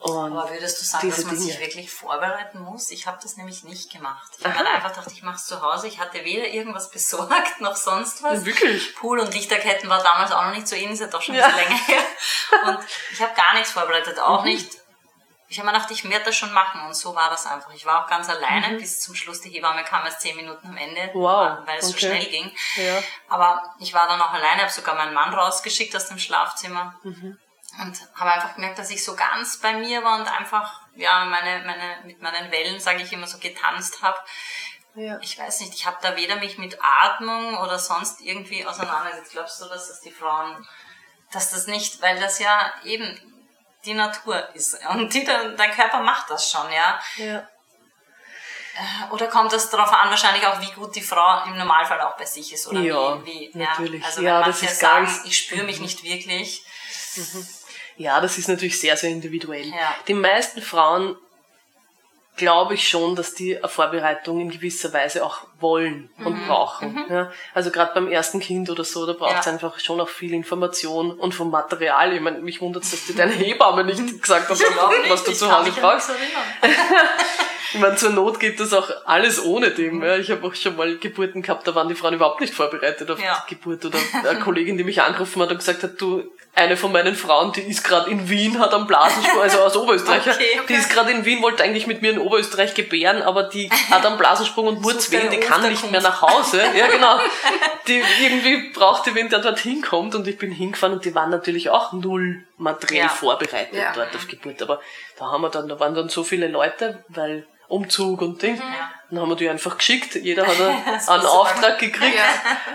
Speaker 5: Und
Speaker 3: Aber würdest du sagen, dass man sich
Speaker 5: Dinge.
Speaker 3: wirklich vorbereiten muss? Ich habe das nämlich nicht gemacht. Ich habe einfach gedacht, ich mache es zu Hause. Ich hatte weder irgendwas besorgt noch sonst was.
Speaker 5: Wirklich?
Speaker 3: Pool und Lichterketten war damals auch noch nicht so in, ist ja doch schon ein
Speaker 5: Ja.
Speaker 3: bisschen länger her. Und ich habe gar nichts vorbereitet,
Speaker 5: Mhm.
Speaker 3: auch nicht. Ich habe mir gedacht, ich werde das schon machen und so war das einfach. Ich war auch ganz alleine
Speaker 5: Mhm.
Speaker 3: bis zum Schluss. Die Hebamme kam erst zehn Minuten am Ende,
Speaker 5: Wow,
Speaker 3: weil es so
Speaker 5: okay.
Speaker 3: schnell ging.
Speaker 5: Ja.
Speaker 3: Aber ich war dann auch alleine, habe sogar meinen Mann rausgeschickt aus dem Schlafzimmer und habe einfach gemerkt, dass ich so ganz bei mir war und einfach ja meine meine mit meinen Wellen, sage ich immer so, getanzt habe.
Speaker 5: Ja.
Speaker 3: Ich weiß nicht, ich habe da weder mich mit Atmung oder sonst irgendwie auseinandergesetzt. Glaubst du, dass das die Frauen, dass das nicht, weil das ja eben die Natur ist und die, dein dein Körper macht das schon, ja.
Speaker 5: Ja.
Speaker 3: Oder kommt das darauf an, wahrscheinlich auch, wie gut die Frau im Normalfall auch bei sich ist? Oder
Speaker 5: Ja,
Speaker 3: wie, wie,
Speaker 5: natürlich.
Speaker 3: Ja. Also wenn
Speaker 5: Ja, das ist
Speaker 3: sagen,
Speaker 5: ganz-
Speaker 3: ich spüre mich nicht wirklich.
Speaker 5: Ja, das ist natürlich sehr, sehr individuell.
Speaker 3: Ja.
Speaker 5: Die meisten Frauen glaube ich schon, dass die eine Vorbereitung in gewisser Weise auch wollen und brauchen. Ja, also gerade beim ersten Kind oder so, da braucht es
Speaker 3: Ja.
Speaker 5: einfach schon auch viel Information und vom Material. Ich meine, mich wundert dass dir deine Hebamme nicht gesagt hat, was du
Speaker 3: Ich
Speaker 5: zu Hause brauchst.
Speaker 3: erinnern.
Speaker 5: Ich meine, zur Not geht das auch alles ohne dem. Ja. Ich habe auch schon mal Geburten gehabt, da waren die Frauen überhaupt nicht vorbereitet auf
Speaker 3: Ja.
Speaker 5: die Geburt. Oder eine Kollegin, die mich angerufen hat und gesagt hat, du, eine von meinen Frauen, die ist gerade in Wien, hat am Blasensprung, also aus Oberösterreich,
Speaker 3: Okay, okay.
Speaker 5: die ist gerade in Wien, wollte eigentlich mit mir in Oberösterreich gebären, aber die hat am Blasensprung und Murzwehen, die kann nicht mehr nach Hause. Ja, genau. Die irgendwie brauchte wen, der dorthin kommt und ich bin hingefahren und die waren natürlich auch null materiell
Speaker 3: Ja.
Speaker 5: vorbereitet
Speaker 4: Ja.
Speaker 5: dort auf Geburt. Aber da haben wir dann, da waren dann so viele Leute, weil Umzug und Ding. Dann haben wir die einfach geschickt. Jeder hat einen, Auftrag gekriegt.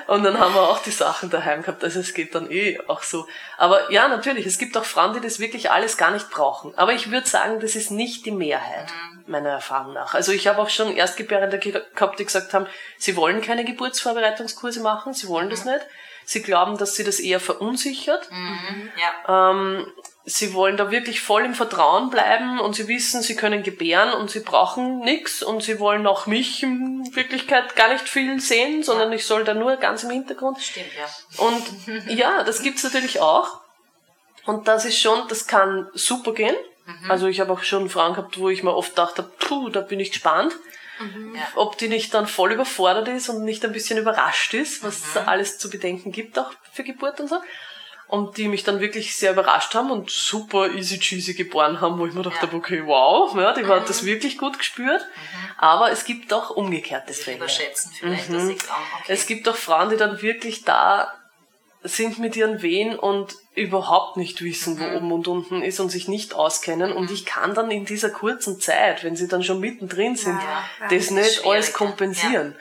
Speaker 5: Und dann haben wir auch die Sachen daheim gehabt. Also es geht dann eh auch so. Aber ja, natürlich, es gibt auch Frauen, die das wirklich alles gar nicht brauchen. Aber ich würde sagen, das ist nicht die Mehrheit, meiner Erfahrung nach. Also ich habe auch schon Erstgebärende ge- gehabt, die gesagt haben, sie wollen keine Geburtsvorbereitungskurse machen, sie wollen das nicht. Sie glauben, dass sie das eher verunsichert.
Speaker 3: Ja.
Speaker 5: Ähm, sie wollen da wirklich voll im Vertrauen bleiben und sie wissen, sie können gebären und sie brauchen nichts und sie wollen auch mich in Wirklichkeit gar nicht viel sehen, sondern ich soll da nur ganz im Hintergrund.
Speaker 3: Stimmt, ja.
Speaker 5: Und ja, das gibt's natürlich auch. Und das ist schon, das kann super gehen. Also ich habe auch schon Frauen gehabt, wo ich mir oft dachte, puh, da bin ich gespannt,
Speaker 3: Ja.
Speaker 5: ob die nicht dann voll überfordert ist und nicht ein bisschen überrascht ist, was es alles zu bedenken gibt auch für Geburt und so. Und die mich dann wirklich sehr überrascht haben und super easy cheesy geboren haben, wo ich mir dachte,
Speaker 3: Ja.
Speaker 5: okay, wow, ja, die hat das wirklich gut gespürt. Aber es gibt auch umgekehrte Fälle.
Speaker 3: überschätzen vielleicht, dass sie glauben, okay.
Speaker 5: Es gibt auch Frauen, die dann wirklich da sind mit ihren Wehen und überhaupt nicht wissen, wo
Speaker 3: Mhm.
Speaker 5: oben und unten ist und sich nicht auskennen. Und ich kann dann in dieser kurzen Zeit, wenn sie dann schon mittendrin sind,
Speaker 4: Ja, ja.
Speaker 5: das nicht alles
Speaker 3: ja.
Speaker 5: kompensieren.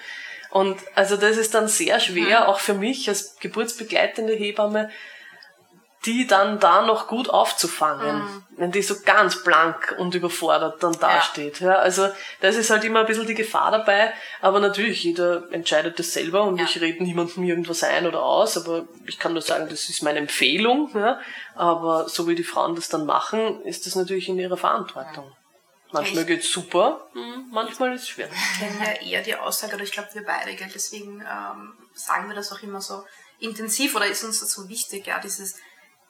Speaker 5: Und also das ist dann sehr schwer,
Speaker 3: Mhm.
Speaker 5: auch für mich als geburtsbegleitende Hebamme, die dann da noch gut aufzufangen,
Speaker 3: Mhm.
Speaker 5: wenn die so ganz blank und überfordert dann dasteht. Ja. also das ist halt immer ein bisschen die Gefahr dabei, aber natürlich, jeder entscheidet das selber und
Speaker 3: Ja.
Speaker 5: ich rede niemandem irgendwas ein oder aus, aber ich kann nur sagen, das ist meine Empfehlung, ja. aber so wie die Frauen das dann machen, ist das natürlich in ihrer Verantwortung. Manchmal
Speaker 4: Ich-
Speaker 5: geht's super, hm, manchmal ist es schwer.
Speaker 4: Ich kenne ja eher die Aussage, oder ich glaube wir beide, gell? deswegen ähm, sagen wir das auch immer so intensiv oder ist uns das so wichtig, ja, dieses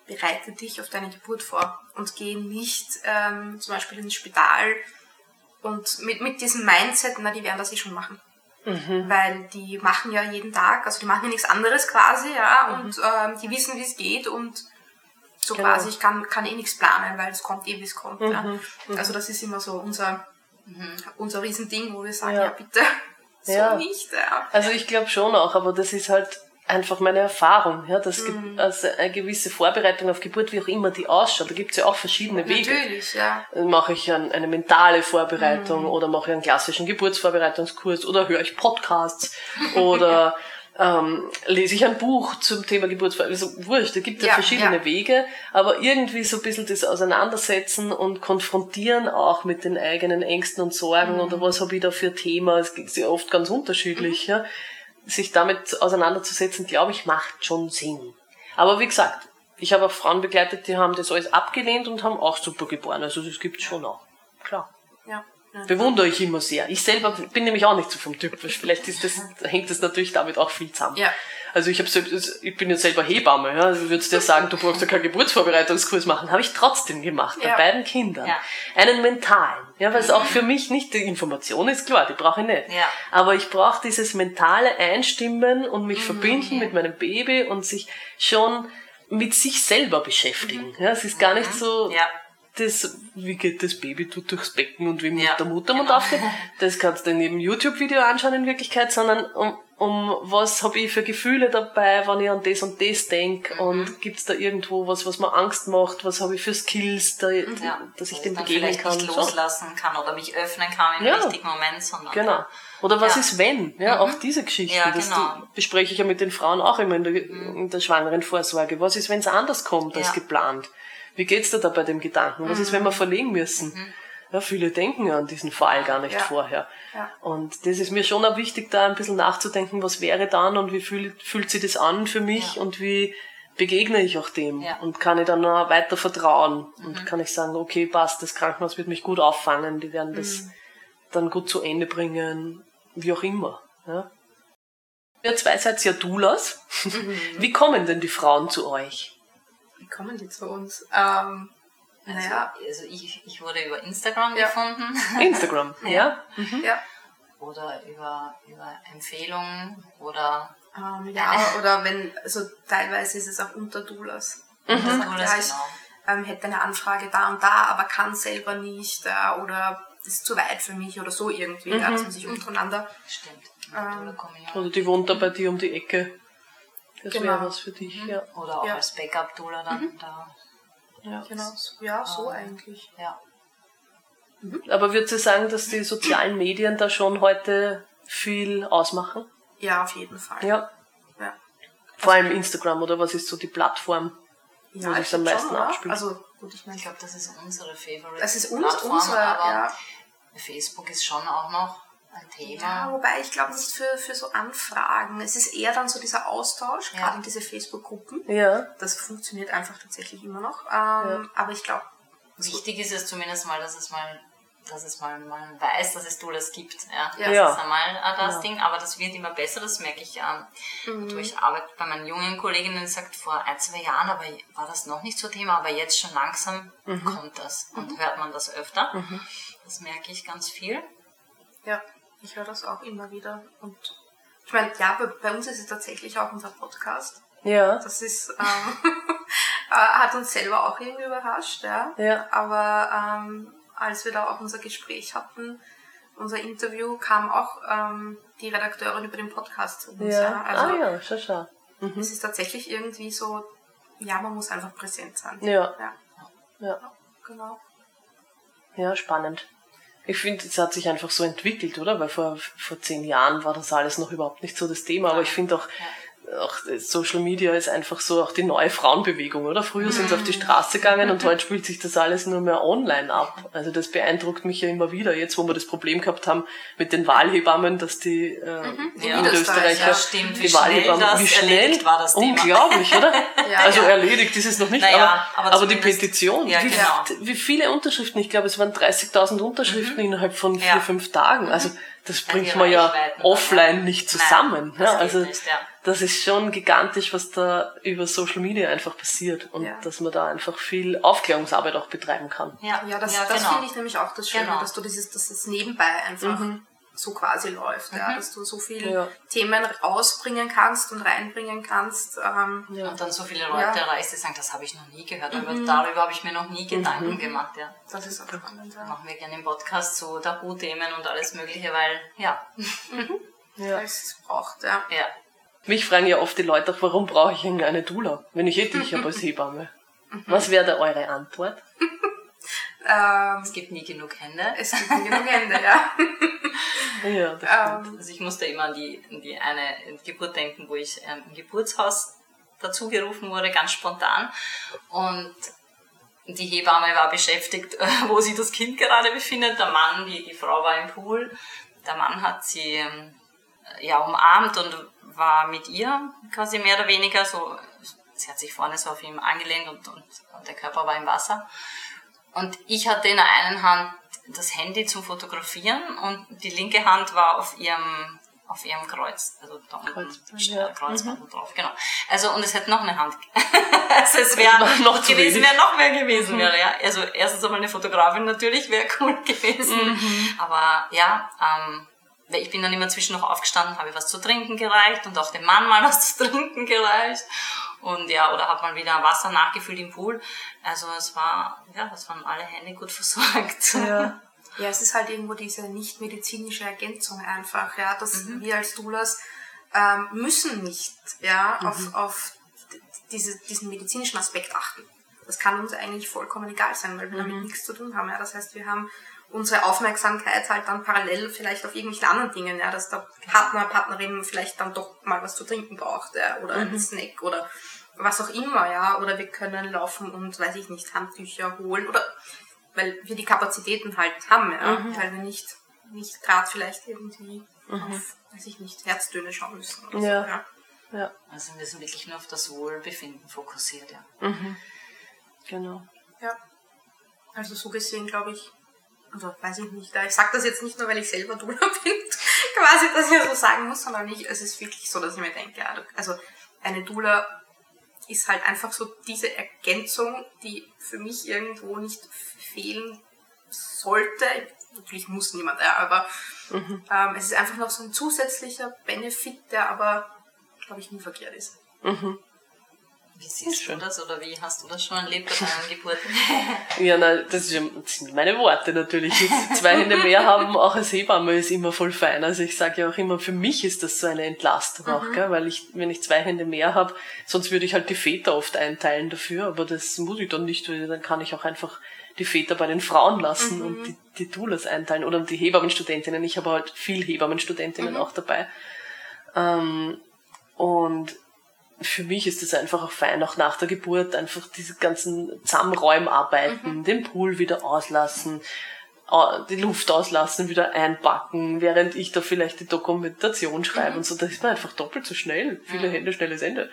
Speaker 4: bereite dich auf deine Geburt vor und geh nicht ähm, zum Beispiel ins Spital und mit, mit diesem Mindset, na, die werden das eh schon machen. Weil die machen ja jeden Tag, also die machen ja nichts anderes quasi, ja, und ähm, die wissen, wie es geht und so
Speaker 5: Genau.
Speaker 4: quasi, ich kann, kann eh nichts planen, weil es kommt eh, wie es kommt. Ja. Also das ist immer so unser, unser Riesending, wo wir sagen,
Speaker 5: Ja.
Speaker 4: ja, bitte, so
Speaker 5: Ja.
Speaker 4: nicht. Ja.
Speaker 5: Also ich glaube schon auch, aber das ist halt einfach meine Erfahrung, ja, dass
Speaker 4: Mhm.
Speaker 5: also eine gewisse Vorbereitung auf Geburt, wie auch immer die ausschaut, da gibt's ja auch verschiedene Wege.
Speaker 4: Natürlich, ja.
Speaker 5: Mache ich ein, eine mentale Vorbereitung
Speaker 4: Mhm.
Speaker 5: oder mache ich einen klassischen Geburtsvorbereitungskurs oder höre ich Podcasts oder ähm, lese ich ein Buch zum Thema Geburtsvorbereitung. Also wurscht, da gibt ja,
Speaker 4: Ja,
Speaker 5: verschiedene
Speaker 4: ja.
Speaker 5: Wege, aber irgendwie so ein bisschen das Auseinandersetzen und konfrontieren auch mit den eigenen Ängsten und Sorgen
Speaker 4: Mhm.
Speaker 5: oder was habe ich da für Thema, es ist ja oft ganz unterschiedlich, ja. Sich damit auseinanderzusetzen, glaube ich, macht schon Sinn. Aber wie gesagt, ich habe auch Frauen begleitet, die haben das alles abgelehnt und haben auch super geboren. Also das gibt's schon auch. Klar.
Speaker 4: ja. ja.
Speaker 5: Bewundere ich immer sehr. Ich selber bin nämlich auch nicht so vom Typ. Vielleicht ist das, hängt das natürlich damit auch viel zusammen.
Speaker 4: Ja.
Speaker 5: Also ich selbst, ich bin ja selber Hebamme, ja. Also würdest du dir sagen, du brauchst ja keinen Geburtsvorbereitungskurs machen. Habe ich trotzdem gemacht, bei
Speaker 4: Ja.
Speaker 5: beiden Kindern.
Speaker 3: Ja.
Speaker 5: Einen mentalen. Ja, weil es auch für mich nicht die Information ist, klar, die brauche ich nicht.
Speaker 3: Ja.
Speaker 5: Aber ich brauche dieses mentale Einstimmen und mich verbinden mit meinem Baby und sich schon mit sich selber beschäftigen. Ja, es ist gar nicht so,
Speaker 3: Ja.
Speaker 5: das, wie geht das Baby tut durchs Becken und wie
Speaker 3: Ja,
Speaker 5: der Muttermund
Speaker 3: genau.
Speaker 5: aufgeht. Das kannst du in jedem YouTube-Video anschauen in Wirklichkeit, sondern um, um was habe ich für Gefühle dabei, wenn ich an das und das denke
Speaker 3: Mhm.
Speaker 5: und gibt's da irgendwo was, was mir Angst macht, was habe ich für Skills, da,
Speaker 3: Ja.
Speaker 5: dass ich
Speaker 3: Dass
Speaker 5: dem begegnen
Speaker 3: vielleicht
Speaker 5: kann.
Speaker 3: nicht loslassen kann oder mich öffnen kann im
Speaker 5: Ja.
Speaker 3: richtigen Moment, sondern
Speaker 5: Genau. Oder was
Speaker 3: Ja.
Speaker 5: ist wenn? Ja, auch diese Geschichten.
Speaker 3: Ja,
Speaker 5: das
Speaker 3: genau.
Speaker 5: die bespreche ich ja mit den Frauen auch immer in der, in der schwangeren Vorsorge. Was ist, wenn es anders kommt als geplant? Wie geht's dir da bei dem Gedanken? Was ist, wenn wir verlegen müssen? Ja, viele denken ja an diesen Fall gar nicht
Speaker 4: Ja.
Speaker 5: vorher.
Speaker 4: Ja.
Speaker 5: Und das ist mir schon auch wichtig, da ein bisschen nachzudenken, was wäre dann und wie fühlt, fühlt sich das an für mich und wie begegne ich auch dem und kann ich dann noch weiter vertrauen und kann ich sagen, okay, passt, das Krankenhaus wird mich gut auffangen, die werden das dann gut zu Ende bringen, wie auch immer. Ja. Ihr zwei seid ja Doulas. Wie kommen denn die Frauen zu euch?
Speaker 4: Wie kommen die zu uns? Ähm,
Speaker 3: Also,
Speaker 4: naja,
Speaker 3: also ich, ich wurde über Instagram
Speaker 4: Ja.
Speaker 3: gefunden
Speaker 5: Instagram, ja?
Speaker 4: ja.
Speaker 3: oder über, über Empfehlungen oder
Speaker 4: Ähm, ja, oder wenn, also teilweise ist es auch unter Doulas.
Speaker 3: mhm.
Speaker 4: Sagt,
Speaker 3: Doulas,
Speaker 4: ja, ich
Speaker 3: genau.
Speaker 4: ähm, hätte eine Anfrage da und da, aber kann selber nicht äh, oder ist zu weit für mich oder so irgendwie, ja, dass man sich untereinander
Speaker 3: Stimmt.
Speaker 4: Ähm,
Speaker 3: Oder.
Speaker 5: Oder die wohnt da bei dir um die Ecke. Das
Speaker 4: Genau.
Speaker 5: wäre was für dich, ja.
Speaker 3: Oder auch
Speaker 4: Ja.
Speaker 3: als Backup-Doula dann da.
Speaker 5: Ja.
Speaker 4: Genau, so- ja, so eigentlich.
Speaker 3: Ja.
Speaker 5: Aber würdest du sagen, dass die sozialen Medien da schon heute viel ausmachen?
Speaker 4: Ja, auf jeden Fall.
Speaker 5: Ja.
Speaker 4: Ja.
Speaker 5: Vor allem Instagram, oder was ist so die Plattform?
Speaker 4: Ja,
Speaker 5: Wo
Speaker 4: ich
Speaker 5: sich's am meisten
Speaker 4: schon,
Speaker 5: abspielt.
Speaker 4: Also, gut, ich meine,
Speaker 3: Ich glaube, das ist unsere Favorite.
Speaker 4: das ist uns,
Speaker 3: Plattform,
Speaker 4: unsere,
Speaker 3: aber
Speaker 4: ja.
Speaker 3: Facebook ist schon auch noch ein Thema.
Speaker 4: Ja, wobei ich glaube nicht für, für so Anfragen. Es ist eher dann so dieser Austausch,
Speaker 3: Ja.
Speaker 4: gerade in diese Facebook-Gruppen.
Speaker 5: Ja.
Speaker 4: Das funktioniert einfach tatsächlich immer noch. Ähm, Aber ich glaube,
Speaker 3: Wichtig ist es zumindest mal, dass es mal, dass es mal man weiß, dass es Doulas gibt. Ja,
Speaker 4: Ja.
Speaker 3: das
Speaker 5: Ja.
Speaker 3: ist einmal äh, das
Speaker 5: Ja.
Speaker 3: Ding, aber das wird immer besser, das merke ich ähm, durch Arbeit bei meinen jungen Kolleginnen, sagt, vor ein, zwei Jahren aber war das noch nicht so Thema, aber jetzt schon langsam kommt das und hört man das öfter. Das merke ich ganz viel.
Speaker 4: ja, ich höre das auch immer wieder. Und ich meine, ja, bei, uns ist es tatsächlich auch unser Podcast.
Speaker 5: Ja.
Speaker 4: Das ist, ähm, äh, hat uns selber auch irgendwie überrascht, ja.
Speaker 5: Ja.
Speaker 4: Aber ähm, als wir da auch unser Gespräch hatten, unser Interview, kam auch ähm, die Redakteurin über den Podcast zu uns. Ja.
Speaker 5: Ja.
Speaker 4: Also
Speaker 5: ah ja, schau, schau.
Speaker 4: es ist tatsächlich irgendwie so, ja, man muss einfach präsent sein.
Speaker 5: Ja.
Speaker 4: Ja,
Speaker 5: Ja.
Speaker 4: genau.
Speaker 5: Ja, spannend. Ich finde, es hat sich einfach so entwickelt, oder? Weil vor, vor zehn Jahren war das alles noch überhaupt nicht so das Thema. Aber ich finde auch, auch Social Media ist einfach so auch die neue Frauenbewegung, oder? Früher sind sie auf die Straße gegangen und heute spielt sich das alles nur mehr online ab. Also das beeindruckt mich ja immer wieder. Jetzt, wo wir das Problem gehabt haben mit den Wahlhebammen, dass die, äh, die
Speaker 3: Ja.
Speaker 5: Niederösterreicher,
Speaker 3: Ja, stimmt. Wie
Speaker 5: die
Speaker 3: schnell
Speaker 5: Wahlhebammen, wie schnell,
Speaker 3: erledigt war das Thema.
Speaker 5: unglaublich, oder?
Speaker 4: Ja,
Speaker 5: also
Speaker 4: ja.
Speaker 5: erledigt ist es noch nicht,
Speaker 3: Naja,
Speaker 5: aber,
Speaker 3: aber
Speaker 5: aber, die Petition,
Speaker 3: Ja,
Speaker 5: wie,
Speaker 3: genau.
Speaker 5: wie viele Unterschriften, ich glaube, es waren 30.000 Unterschriften innerhalb von vier, fünf Tagen. Also das bringt man ja offline
Speaker 3: ja.
Speaker 5: nicht
Speaker 3: Nein,
Speaker 5: zusammen.
Speaker 3: das
Speaker 5: ja, also
Speaker 3: nicht, ja.
Speaker 5: das ist schon gigantisch, was da über Social Media einfach passiert und
Speaker 4: Ja.
Speaker 5: dass man da einfach viel Aufklärungsarbeit auch betreiben kann.
Speaker 3: Ja,
Speaker 4: Ja, das,
Speaker 3: ja,
Speaker 4: das
Speaker 3: genau.
Speaker 4: finde ich nämlich auch das Schöne,
Speaker 3: Genau.
Speaker 4: dass du dieses, dass es nebenbei einfach so quasi läuft, ja, dass du so viele
Speaker 5: Ja.
Speaker 4: Themen rausbringen kannst und reinbringen kannst. Ähm,
Speaker 3: Und dann so viele Leute
Speaker 4: Ja. Mhm.
Speaker 3: erreichst, die sagen, das habe ich noch nie gehört, aber darüber habe ich mir noch nie Gedanken gemacht. Ja.
Speaker 4: das ist auch spannend. Ja.
Speaker 3: Machen wir gerne im Podcast so Tabuthemen und alles Mögliche, weil, ja,
Speaker 5: Ja.
Speaker 4: Es braucht, ja.
Speaker 3: ja.
Speaker 5: Mich fragen ja oft die Leute auch, warum brauche ich eine Dula, wenn ich eh dich habe als Hebamme? Was wäre da eure Antwort?
Speaker 4: Ähm,
Speaker 3: Es gibt nie genug Hände.
Speaker 4: es gibt nie genug Hände, ja.
Speaker 5: Ja, das stimmt.
Speaker 4: Ähm,
Speaker 3: Also ich musste immer an die, an die eine Geburt denken, wo ich ähm, im Geburtshaus dazugerufen wurde, ganz spontan. Und die Hebamme war beschäftigt, äh, wo sie das Kind gerade befindet. Der Mann, die, die Frau war im Pool. Der Mann hat sie ähm, ja, umarmt und war mit ihr quasi mehr oder weniger so. Sie hat sich vorne so auf ihm angelehnt und, und, und der Körper war im Wasser. Und ich hatte in der einen Hand das Handy zum Fotografieren und die linke Hand war auf ihrem auf ihrem Kreuz, also da unten
Speaker 5: Kreuzband, ja.
Speaker 3: Kreuzband drauf, genau. Also und es hätte noch eine Hand, also es wäre
Speaker 5: noch
Speaker 3: gewesen, wäre noch mehr gewesen wäre, ja. Also erstens einmal eine Fotografin natürlich wäre cool gewesen, aber ja, ähm, weil ich bin dann immer zwischen noch aufgestanden, habe was zu trinken gereicht und auch dem Mann mal was zu trinken gereicht und ja, oder habe mal wieder Wasser nachgefüllt im Pool. Also es war, ja, das waren alle Hände gut versorgt.
Speaker 5: Ja.
Speaker 4: Ja, es ist halt irgendwo diese nicht medizinische Ergänzung einfach, ja, dass wir als Doulas ähm, müssen nicht ja, auf, auf d- diese, diesen medizinischen Aspekt achten. Das kann uns eigentlich vollkommen egal sein, weil wir damit nichts zu tun haben. Ja. Das heißt, wir haben unsere Aufmerksamkeit halt dann parallel vielleicht auf irgendwelchen anderen Dingen, ja, dass der Partner, Partnerin vielleicht dann doch mal was zu trinken braucht ja, oder einen Snack oder was auch immer, ja, oder wir können laufen und, weiß ich nicht, Handtücher holen oder weil wir die Kapazitäten halt haben, ja, weil wir nicht, nicht gerade vielleicht irgendwie auf, weiß ich nicht, Herztöne schauen müssen. Oder
Speaker 5: Ja.
Speaker 4: So, ja.
Speaker 5: ja,
Speaker 3: Also wir sind wirklich nur auf das Wohlbefinden fokussiert, ja.
Speaker 5: genau.
Speaker 4: ja. Also so gesehen glaube ich, also weiß ich nicht, ich sage das jetzt nicht nur, weil ich selber Dula bin, quasi, dass ich das so sagen muss, sondern ich, es ist wirklich so, dass ich mir denke, also eine Dula ist halt einfach so diese Ergänzung, die für mich irgendwo nicht fehlen sollte. Natürlich muss niemand, ja, aber ähm, es ist einfach noch so ein zusätzlicher Benefit, der aber, glaube ich, nie verkehrt ist.
Speaker 3: Wie siehst du das oder wie hast du das schon erlebt bei deiner Geburt?
Speaker 5: ja, nein, das, sind meine Worte natürlich. Zwei Hände mehr haben, auch als Hebamme, ist immer voll fein. Also ich sage ja auch immer, für mich ist das so eine Entlastung auch, mhm. gell? weil ich, wenn ich zwei Hände mehr habe, sonst würde ich halt die Väter oft einteilen dafür, aber das muss ich dann nicht, weil dann kann ich auch einfach die Väter bei den Frauen lassen mhm. und die, die Doulas einteilen oder die Hebammenstudentinnen. Ich habe halt viel Hebammenstudentinnen mhm. auch dabei. Ähm, und für mich ist es einfach auch fein, auch nach der Geburt einfach diese ganzen Zusammenräumarbeiten, mhm. den Pool wieder auslassen, die Luft auslassen, wieder einpacken, während ich da vielleicht die Dokumentation schreibe mhm. und so. Das ist mir einfach doppelt so schnell. Viele mhm. Hände, schnelles Ende.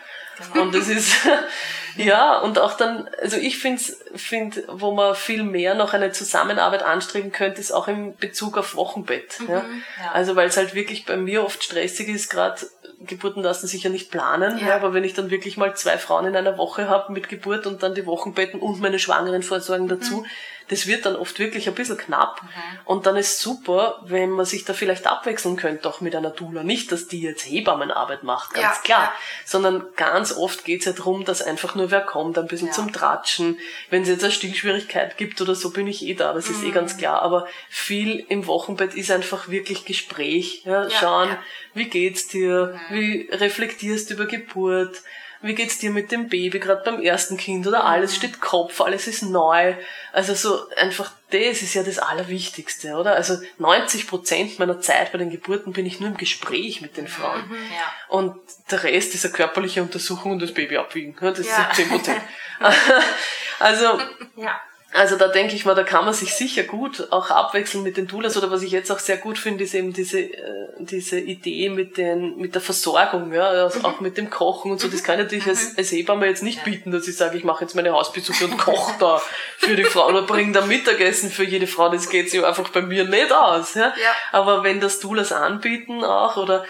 Speaker 5: Genau. Und das ist, ja, und auch dann, also ich finde, find, wo man viel mehr noch eine Zusammenarbeit anstreben könnte, ist auch im Bezug auf Wochenbett. Mhm. Ja? ja. Also weil es halt wirklich bei mir oft stressig ist, gerade Geburten lassen sich ja nicht planen, ja. ja. aber wenn ich dann wirklich mal zwei Frauen in einer Woche habe mit Geburt und dann die Wochenbetten und meine Schwangeren vorsorgen dazu, mhm das wird dann oft wirklich ein bisschen knapp. Mhm. Und dann ist super, wenn man sich da vielleicht abwechseln könnte, auch mit einer Dula. Nicht, dass die jetzt Hebammenarbeit macht, ganz ja, klar. Ja. Sondern ganz oft geht's ja darum, dass einfach nur wer kommt, ein bisschen ja. zum Tratschen. Wenn es jetzt eine Stillschwierigkeit gibt oder so, bin ich eh da, das mhm. ist eh ganz mhm. klar. Aber viel im Wochenbett ist einfach wirklich Gespräch. Ja, schauen, wie geht's dir, mhm. wie reflektierst du über Geburt, wie geht's dir mit dem Baby, gerade beim ersten Kind oder alles steht Kopf, alles ist neu. Also so einfach das ist ja das Allerwichtigste, oder? Also 90 Prozent meiner Zeit bei den Geburten bin ich nur im Gespräch mit den Frauen. Mhm, ja. Und der Rest ist eine körperliche Untersuchung und das Baby abwiegen. Das ja. sind 10 Prozent. also, ja. Also da denke ich mal, da kann man sich sicher gut auch abwechseln mit den Doulas oder was ich jetzt auch sehr gut finde, ist eben diese, äh, diese Idee mit, den, mit der Versorgung, ja, also mhm. auch mit dem Kochen und so. Das kann ich natürlich als, mhm. als Hebamme jetzt nicht bieten, dass ich sage, ich mache jetzt meine Hausbesuche und koche da für die Frau oder bringe da Mittagessen für jede Frau. Das geht sich einfach bei mir nicht aus. Ja? ja. Aber wenn das Doulas anbieten auch oder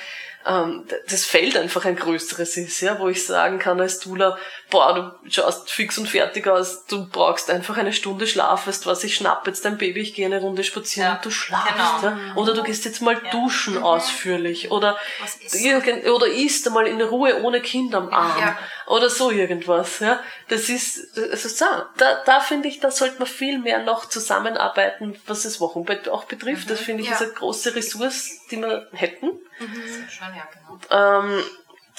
Speaker 5: ähm, das Feld einfach ein größeres ist, ja, wo ich sagen kann als Dula, boah, du schaust fix und fertig aus, du brauchst einfach eine Stunde Schlaf, weißt was, ich schnapp jetzt dein Baby, ich gehe eine Runde spazieren ja, und du schlafst, genau. ja? oder du gehst jetzt mal ja. duschen mhm. ausführlich, oder, oder isst einmal in Ruhe ohne Kind am Arm. Oder so irgendwas, ja, das ist, also so, da, da finde ich, da sollte man viel mehr noch zusammenarbeiten, was das Wochenbett auch betrifft, mhm. das finde ich ist eine große Ressource, die wir hätten. Mhm. Schon, ja, genau. Ähm,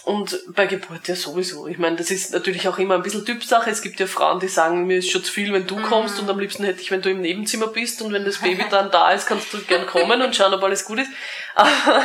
Speaker 5: und bei Geburt ja sowieso. Ich meine, das ist natürlich auch immer ein bisschen Typsache. Es gibt ja Frauen, die sagen, mir ist schon zu viel, wenn du kommst und am liebsten hätte ich, wenn du im Nebenzimmer bist und wenn das Baby dann da ist, kannst du gern kommen und schauen, ob alles gut ist. Aber,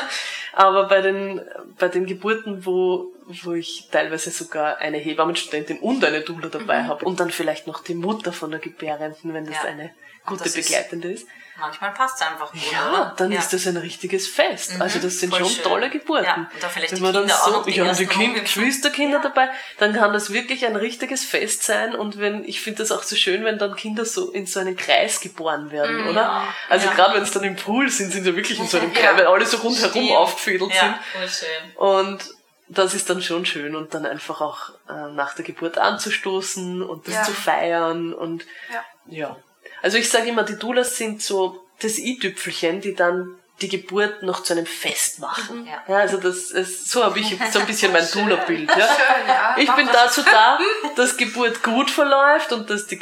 Speaker 5: aber bei den, bei den Geburten, wo, wo ich teilweise sogar eine Hebammenstudentin und eine Doula dabei mhm. habe und dann vielleicht noch die Mutter von der Gebärenden, wenn das ja. eine gute Begleitende ist,
Speaker 3: Manchmal passt es einfach gut,
Speaker 5: Ja,
Speaker 3: oder?
Speaker 5: dann ja. ist das ein richtiges Fest. Mhm, also das sind schon schön. tolle Geburten. Ja,
Speaker 3: und dann vielleicht Wenn man die Kinder dann so,
Speaker 5: ich habe die kind, Geschwisterkinder ja. dabei, dann kann das wirklich ein richtiges Fest sein. Und wenn, ich finde das auch so schön, wenn dann Kinder so in so einen Kreis geboren werden, mhm, oder? Also ja. gerade wenn es dann im Pool sind, sind sie wirklich in so einem Kreis, weil alle so rundherum aufgefädelt sind. Voll schön. Und das ist dann schon schön und dann einfach auch äh, nach der Geburt anzustoßen und das zu feiern und ja. Also ich sage immer, die Doulas sind so das i-Tüpfelchen, die dann die Geburt noch zu einem Fest machen. Ja. ja also das ist, so habe ich so ein bisschen mein Doula-Bild. Ja. ja. Ich bin dazu da, dass Geburt gut verläuft und dass die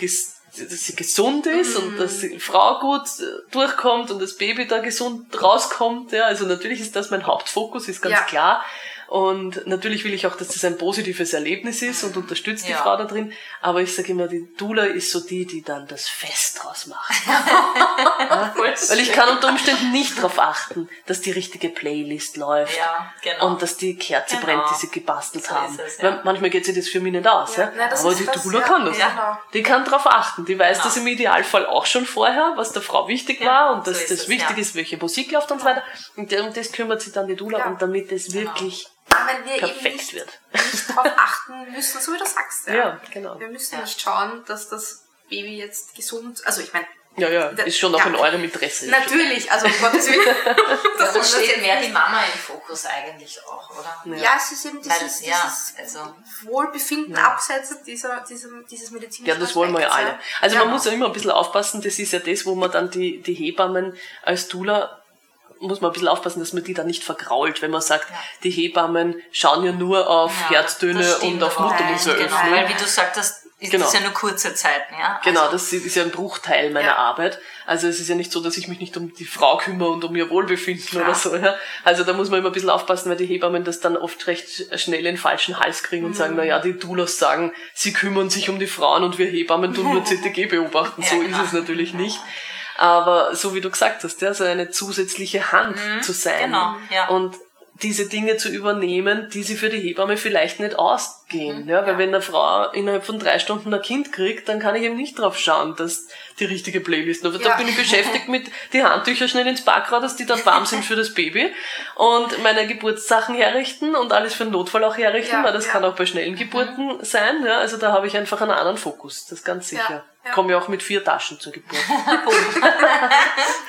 Speaker 5: dass sie gesund ist mhm. und dass die Frau gut äh, durchkommt und das Baby da gesund rauskommt. Ja, also natürlich ist das mein Hauptfokus, ist ganz ja. klar. Und natürlich will ich auch, dass das ein positives Erlebnis ist und unterstützt die ja. Frau da drin. Aber ich sage immer, die Dula ist so die, die dann das Fest draus macht. ja? Weil ich kann unter Umständen nicht darauf achten, dass die richtige Playlist läuft ja, genau. und dass die Kerze genau. brennt, die sie gebastelt so haben. Es, ja. manchmal geht sich das für mich nicht aus. Ja. Nein, Aber die das, Dula kann das. Genau. Die kann darauf achten. Die weiß genau. das im Idealfall auch schon vorher, was der Frau wichtig war und dass so das es, wichtig ist, welche Musik läuft und so weiter. Und um das kümmert sich dann die Dula und damit es genau. Wirklich
Speaker 4: wenn wir perfekt eben nicht, wird. nicht darauf achten müssen, so wie du sagst. Ja, ja genau. Wir müssen ja. nicht schauen, dass das Baby jetzt gesund, also ich meine,
Speaker 5: ja, ja, ist schon auch ja. in eurem Interesse.
Speaker 4: Natürlich, also um Gottes Willen.
Speaker 3: das ja, steht mehr die Mama im Fokus eigentlich auch, oder?
Speaker 4: Ja, ja es ist eben dieses, Weil, dieses also, Wohlbefinden ja. abseits dieser, diesem, dieses medizinischen
Speaker 5: Ja, das wollen wir ja alle. Also man muss ja immer ein bisschen aufpassen, das ist ja das, wo man dann die, die Hebammen als Dula muss man ein bisschen aufpassen, dass man die dann nicht vergrault, wenn man sagt,
Speaker 3: Ja.
Speaker 5: die Hebammen schauen ja nur auf
Speaker 3: Ja,
Speaker 5: Herztöne und auf. Muttermund
Speaker 3: Genau, weil wie du sagtest, ist
Speaker 5: Genau.
Speaker 3: das ja nur kurze Zeiten, ja?
Speaker 5: Genau,
Speaker 3: Also,
Speaker 5: das ist ja ein Bruchteil meiner
Speaker 4: Ja.
Speaker 5: Arbeit. Also es ist ja nicht so, dass ich mich nicht um die Frau kümmere und um ihr Wohlbefinden
Speaker 3: Klar.
Speaker 5: oder so. Ja? Also da muss man immer ein bisschen aufpassen, weil die Hebammen das dann oft recht schnell in den falschen Hals kriegen und
Speaker 3: Mhm.
Speaker 5: sagen, na ja, die Doulas sagen, sie kümmern sich um die Frauen und wir Hebammen tun nur CTG beobachten.
Speaker 3: Ja,
Speaker 5: so
Speaker 3: genau.
Speaker 5: ist es natürlich nicht. Aber so wie du gesagt hast, ja, so eine zusätzliche Hand zu sein.
Speaker 3: genau, ja.
Speaker 5: Und diese Dinge zu übernehmen, die sie für die Hebamme vielleicht nicht ausgehen.
Speaker 3: Mhm.
Speaker 5: ja, weil wenn eine Frau innerhalb von drei Stunden ein Kind kriegt, dann kann ich eben nicht drauf schauen, dass die richtige Playlist. Aber da
Speaker 4: Ja.
Speaker 5: bin ich beschäftigt mit die Handtücher schnell ins Backrad, dass die dann warm sind für das Baby und meine Geburtssachen herrichten und alles für den Notfall auch herrichten,
Speaker 4: Ja,
Speaker 5: weil das
Speaker 4: ja.
Speaker 5: kann auch bei schnellen Geburten sein. Ja, also da habe ich einfach einen anderen Fokus, das ist ganz sicher.
Speaker 4: Ja.
Speaker 5: Komme ja auch mit vier Taschen zur Geburt.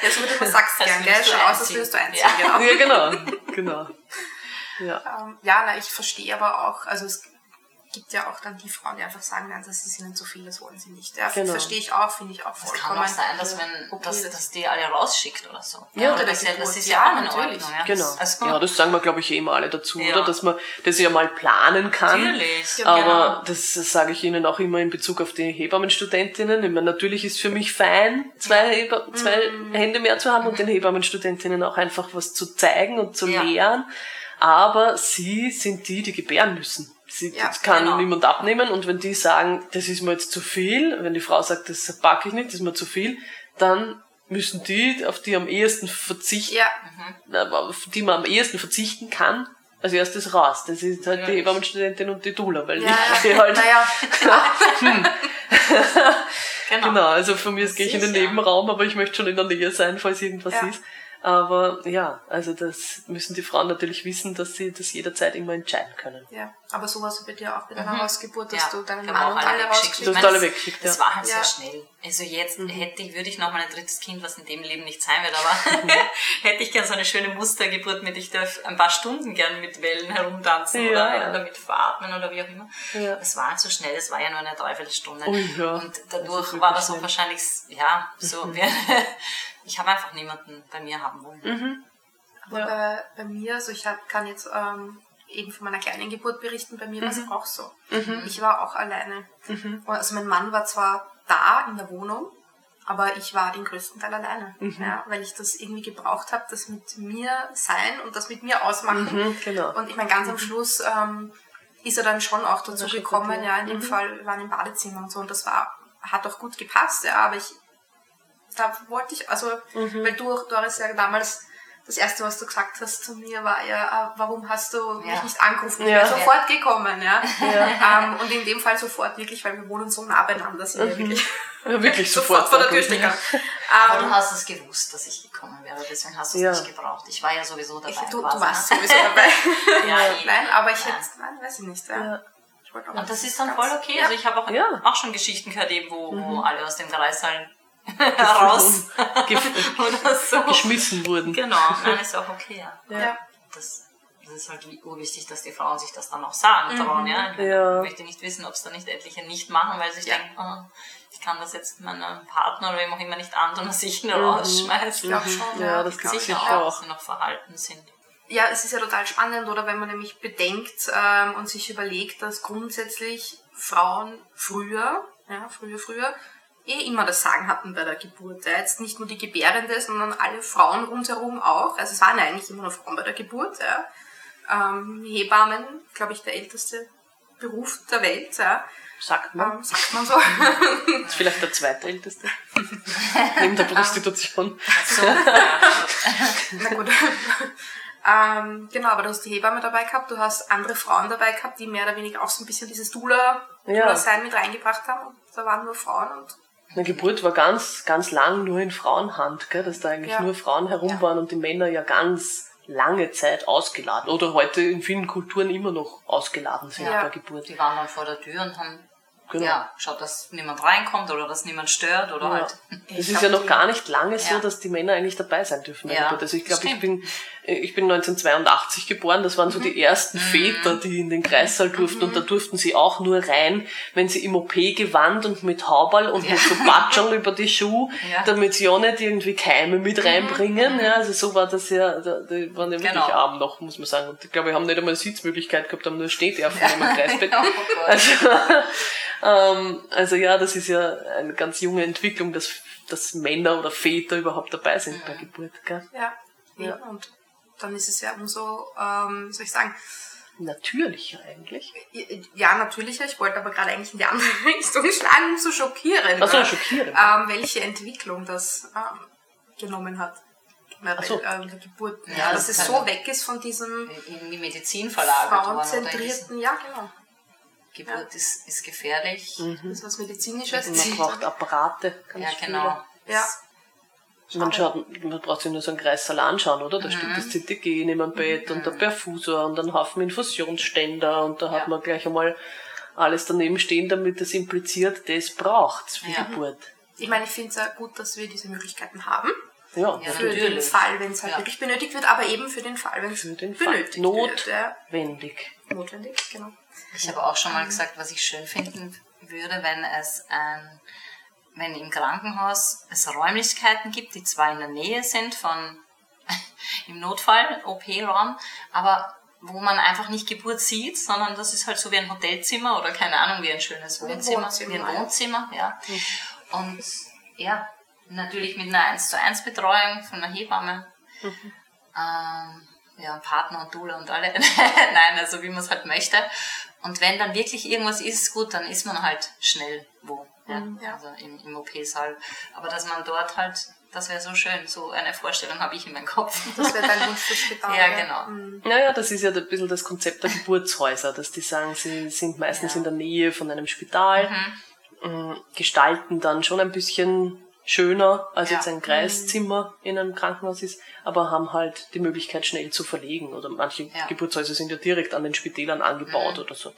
Speaker 4: Ja, so wie du das sagst, gern, gell? Schau aus, als würdest du einziehen,
Speaker 3: Ja.
Speaker 4: genau.
Speaker 5: ja, genau, genau. Ja.
Speaker 4: Ähm, ja, na, ich verstehe aber auch, also es gibt ja auch dann die Frauen, die einfach sagen, nein, das ist ihnen zu viel, das wollen sie nicht. Ja,
Speaker 5: Genau.
Speaker 4: verstehe ich auch, finde ich auch
Speaker 3: Es kann
Speaker 4: vollkommen.
Speaker 3: auch sein, dass, wenn,
Speaker 4: okay.
Speaker 3: dass, dass die alle rausschickt oder so.
Speaker 5: Ja,
Speaker 3: oder
Speaker 4: oder
Speaker 3: das, ja, das ist
Speaker 4: Ja,
Speaker 3: ja, auch in. Ordnung. Ja.
Speaker 5: Genau.
Speaker 3: Also,
Speaker 5: ja, das sagen wir, glaube ich, eh immer alle dazu,
Speaker 3: Ja.
Speaker 5: oder? Dass man das ja mal planen kann.
Speaker 3: Natürlich.
Speaker 4: Ja,
Speaker 5: Aber
Speaker 3: genau.
Speaker 5: das sage ich Ihnen auch immer in Bezug auf die Hebammenstudentinnen. Ich meine, natürlich ist für mich fein, zwei, Heba zwei
Speaker 3: Mhm.
Speaker 5: Hände mehr zu haben und den Hebammenstudentinnen auch einfach was zu zeigen und zu
Speaker 3: Ja.
Speaker 5: lehren. Aber sie sind die, die gebären müssen. Sie,
Speaker 4: Ja,
Speaker 5: das kann
Speaker 3: genau.
Speaker 5: niemand abnehmen. Und wenn die sagen, das ist mir jetzt zu viel, wenn die Frau sagt, das packe ich nicht, das ist mir zu viel, dann müssen die, auf die am ehesten verzichten,
Speaker 4: Ja,
Speaker 5: auf die man am ehesten verzichten kann, als erstes raus. Das ist halt die
Speaker 3: Ja.
Speaker 5: Hebammenstudentin und die Dula, weil
Speaker 4: ja,
Speaker 5: ich die halt,
Speaker 4: naja,
Speaker 3: genau.
Speaker 5: genau, also von mir gehe ich in den. Nebenraum, aber ich möchte schon in der Nähe sein, falls irgendwas
Speaker 4: Ja.
Speaker 5: ist. Aber ja, also das müssen die Frauen natürlich wissen, dass sie das jederzeit immer entscheiden können.
Speaker 4: ja. Aber sowas bei dir auch bei deiner Hausgeburt, dass
Speaker 3: Ja,
Speaker 4: du deinen Mann
Speaker 3: alle
Speaker 4: alle
Speaker 3: weggeschickt.
Speaker 5: hast alle
Speaker 3: das-
Speaker 5: weggeschickt,
Speaker 3: Das
Speaker 5: ja.
Speaker 3: war halt
Speaker 4: Ja.
Speaker 3: sehr schnell. Also jetzt
Speaker 5: Mhm.
Speaker 3: hätte ich, würde ich noch mal ein drittes Kind, was in dem Leben nicht sein wird, aber hätte ich gern so eine schöne Mustergeburt mit, ich darf ein paar Stunden gern mit Wellen herumtanzen
Speaker 5: Ja.
Speaker 3: oder, oder mit Veratmen oder wie auch immer.
Speaker 5: Ja.
Speaker 3: Es war halt so schnell, es war ja nur eine Dreiviertelstunde.
Speaker 5: Ui, ja.
Speaker 3: Und
Speaker 5: Das
Speaker 3: dadurch
Speaker 5: ist
Speaker 3: war das auch
Speaker 5: schnell.
Speaker 3: wahrscheinlich, ja, so,
Speaker 5: Mhm.
Speaker 3: wie- ich habe einfach niemanden bei mir haben wollen.
Speaker 4: Aber bei, bei mir, also ich hab, kann jetzt ähm, eben von meiner kleinen Geburt berichten, bei mir war es auch so. Ich war auch alleine. Und Also mein Mann war zwar da in der Wohnung, aber ich war den größten Teil alleine, ja, weil ich das irgendwie gebraucht habe, das mit mir sein und das mit mir ausmachen.
Speaker 5: Mhm, genau.
Speaker 4: Und ich meine, ganz am Schluss ähm, ist er dann schon auch dazu gekommen,
Speaker 5: ja.
Speaker 4: ja, in dem Fall, wir waren im Badezimmer und so und das war, hat auch gut gepasst, ja, aber ich, da wollte ich, also,
Speaker 5: Mhm.
Speaker 4: weil du, Doris, ja damals, das erste, was du gesagt hast zu mir, war ja, ah, warum hast du mich
Speaker 3: Ja.
Speaker 4: nicht angerufen? Ich
Speaker 5: Ja.
Speaker 4: wäre sofort gekommen, ja. Ähm, und in dem Fall sofort wirklich, weil wir wohnen so nah beieinander, sind wir wirklich
Speaker 5: Ja, wirklich
Speaker 4: sofort
Speaker 5: sofort.
Speaker 4: vor der Tür stehen.
Speaker 3: Aber du
Speaker 4: Ähm,
Speaker 3: hast es gewusst, dass ich gekommen wäre, deswegen hast du es
Speaker 5: Ja.
Speaker 3: nicht gebraucht. Ich war ja sowieso dabei.
Speaker 4: ich, du, du warst
Speaker 3: ne?
Speaker 4: sowieso dabei.
Speaker 3: Ja, eh.
Speaker 4: Nein, aber ich hätte, nein, weiß ich nicht, ja.
Speaker 5: Ja.
Speaker 4: Ich auch
Speaker 3: Und das ist dann voll okay.
Speaker 4: Ja.
Speaker 3: Also ich habe auch,
Speaker 5: Ja. Mhm.
Speaker 3: auch schon Geschichten gehört, eben, wo, wo alle aus dem Kreissaal heraus
Speaker 5: Gef-
Speaker 3: oder so.
Speaker 5: geschmissen wurden.
Speaker 3: Genau, nein, ist auch okay, ja.
Speaker 4: Ja.
Speaker 3: Das, das ist halt urwichtig, dass die Frauen sich das dann auch sagen trauen, ja. Ich,
Speaker 5: Ja.
Speaker 3: möchte nicht wissen, ob es da nicht etliche nicht machen, weil sie sich
Speaker 4: Ja.
Speaker 3: denken, oh, ich kann das jetzt meinem Partner oder wem auch immer nicht antun, dass ich ihn
Speaker 5: Mhm.
Speaker 3: rausschmeiße.
Speaker 4: Ich glaube schon,
Speaker 5: Ja, das
Speaker 4: ich
Speaker 3: Sicher
Speaker 5: sicher
Speaker 3: auch,
Speaker 5: auch.
Speaker 3: dass sie noch verhalten sind.
Speaker 4: Ja, es ist ja total spannend, oder wenn man nämlich bedenkt ähm, und sich überlegt, dass grundsätzlich Frauen früher, ja, früher, früher, eh immer das Sagen hatten bei der Geburt. Ja. Jetzt nicht nur die Gebärende, sondern alle Frauen rundherum auch. Also es waren eigentlich immer nur Frauen bei der Geburt. Ja. Ähm, Hebammen, glaube ich, der älteste Beruf der Welt, ja.
Speaker 5: Sagt man.
Speaker 4: ähm, sagt man so.
Speaker 5: ist vielleicht der zweitälteste. Neben der Prostitution.
Speaker 3: So.
Speaker 4: Na gut. ähm, genau, aber du hast die Hebamme dabei gehabt, du hast andere Frauen dabei gehabt, die mehr oder weniger auch so ein bisschen dieses Dula,
Speaker 5: Ja.
Speaker 4: Dula-Sein mit reingebracht haben. Und da waren nur Frauen und
Speaker 5: Eine Geburt war ganz, ganz lang nur in Frauenhand, gell, dass da eigentlich
Speaker 4: Ja.
Speaker 5: nur Frauen herum
Speaker 3: Ja.
Speaker 5: waren und die Männer ja ganz lange Zeit ausgeladen oder heute in vielen Kulturen immer noch ausgeladen sind
Speaker 4: Ja.
Speaker 5: bei Geburt.
Speaker 3: Die waren dann vor der Tür und haben
Speaker 5: Genau.
Speaker 3: ja, schaut, dass niemand reinkommt oder dass niemand stört oder
Speaker 5: Ja.
Speaker 3: halt.
Speaker 5: Es ist ja noch gar nicht lange so,
Speaker 3: Ja.
Speaker 5: dass die Männer eigentlich dabei sein dürfen.
Speaker 3: Ja.
Speaker 5: Also ich glaube, ich
Speaker 3: stimmt.
Speaker 5: bin, äh, ich bin 1982 geboren. Das waren so
Speaker 3: Mhm.
Speaker 5: die ersten Väter, die in den Kreissaal durften. Und da durften sie auch nur rein, wenn sie im OP-Gewand und mit Hauberl und mit so Batschern über die Schuhe,
Speaker 3: Ja. Mhm.
Speaker 5: damit sie auch nicht irgendwie Keime mit reinbringen. Ja, also so war das ja, die waren ja wirklich
Speaker 3: Genau.
Speaker 5: arm noch, muss man sagen. Und ich glaube, wir haben nicht einmal eine Sitzmöglichkeit gehabt, haben nur Stehdärfen im Kreisbett.
Speaker 3: Oh.
Speaker 5: Also, ähm, also ja, das ist ja eine ganz junge Entwicklung, dass, dass Männer oder Väter überhaupt dabei sind bei Geburt. Gell?
Speaker 4: Ja,
Speaker 5: Ja.
Speaker 4: Und dann ist es ja umso, ähm, wie soll ich sagen,
Speaker 5: Natürlicher eigentlich.
Speaker 4: ja, natürlicher, ich wollte aber gerade eigentlich in die andere Richtung schlagen, umso schockierender,
Speaker 5: Ach so, schockierend.
Speaker 4: ähm, welche Entwicklung das ähm, genommen hat.
Speaker 5: Ach so.
Speaker 4: ähm, der Geburt.
Speaker 3: Ja,
Speaker 4: dass
Speaker 3: das
Speaker 4: es so weg ist von diesem
Speaker 3: in die Medizin verlagert worden. Oder in diesen-
Speaker 4: frauenzentrierten, ja genau,
Speaker 3: Geburt ist, ist gefährlich.
Speaker 5: Mhm.
Speaker 4: das ist was Medizinisches.
Speaker 5: Man braucht Apparate, ganz
Speaker 3: Ja,
Speaker 5: viele.
Speaker 3: genau.
Speaker 4: Ja.
Speaker 5: Man, schaut, man braucht sich nur so einen Kreissaal anschauen, oder? Da steht das CTG neben dem Bett und der Perfusor und ein Haufen Infusionsständer und da hat
Speaker 3: Ja.
Speaker 5: man gleich einmal alles daneben stehen, damit das impliziert, das braucht's für
Speaker 3: Ja.
Speaker 5: Geburt.
Speaker 4: Ich meine, ich finde es ja gut, dass wir diese Möglichkeiten haben.
Speaker 5: Ja,
Speaker 3: Ja,
Speaker 4: Für den
Speaker 3: Natürlich.
Speaker 4: Fall, wenn es halt
Speaker 3: Ja.
Speaker 4: wirklich benötigt wird, aber eben für den Fall, wenn es
Speaker 5: den Fall.
Speaker 4: benötigt wird. Ja.
Speaker 5: Notwendig.
Speaker 4: Notwendig, genau.
Speaker 3: Ich habe auch schon mal gesagt, was ich schön finden würde, wenn es ein, wenn im Krankenhaus es Räumlichkeiten gibt, die zwar in der Nähe sind von im Notfall OP-Raum, aber wo man einfach nicht Geburt sieht, sondern das ist halt so wie ein Hotelzimmer oder keine Ahnung, wie ein schönes Wohnzimmer,
Speaker 4: Wohnzimmer,
Speaker 3: wie ein. Wohnzimmer, ja. Und ja, natürlich mit einer 1 zu 1 Betreuung von einer Hebamme. Ähm, ja, Partner und Dula und alle. Nein, also wie man es halt möchte. Und wenn dann wirklich irgendwas ist, gut, dann ist man halt schnell wo. Ja,
Speaker 4: ja.
Speaker 3: Also im, im OP-Saal. Aber dass man dort halt, das wäre so schön, so eine Vorstellung habe ich in meinem Kopf.
Speaker 4: Das wäre dein Wunsch fürs Spital.
Speaker 3: Ja, genau.
Speaker 4: Mhm.
Speaker 5: Naja, das ist ja ein bisschen das Konzept der Geburtshäuser, dass die sagen, sie sind meistens
Speaker 3: Ja.
Speaker 5: in der Nähe von einem Spital, ähm, gestalten dann schon ein bisschen schöner, als
Speaker 3: Ja.
Speaker 5: jetzt ein Kreiszimmer in einem Krankenhaus ist, aber haben halt die Möglichkeit, schnell zu verlegen. Oder manche
Speaker 3: Ja.
Speaker 5: Geburtshäuser sind ja direkt an den Spitälern angebaut oder so.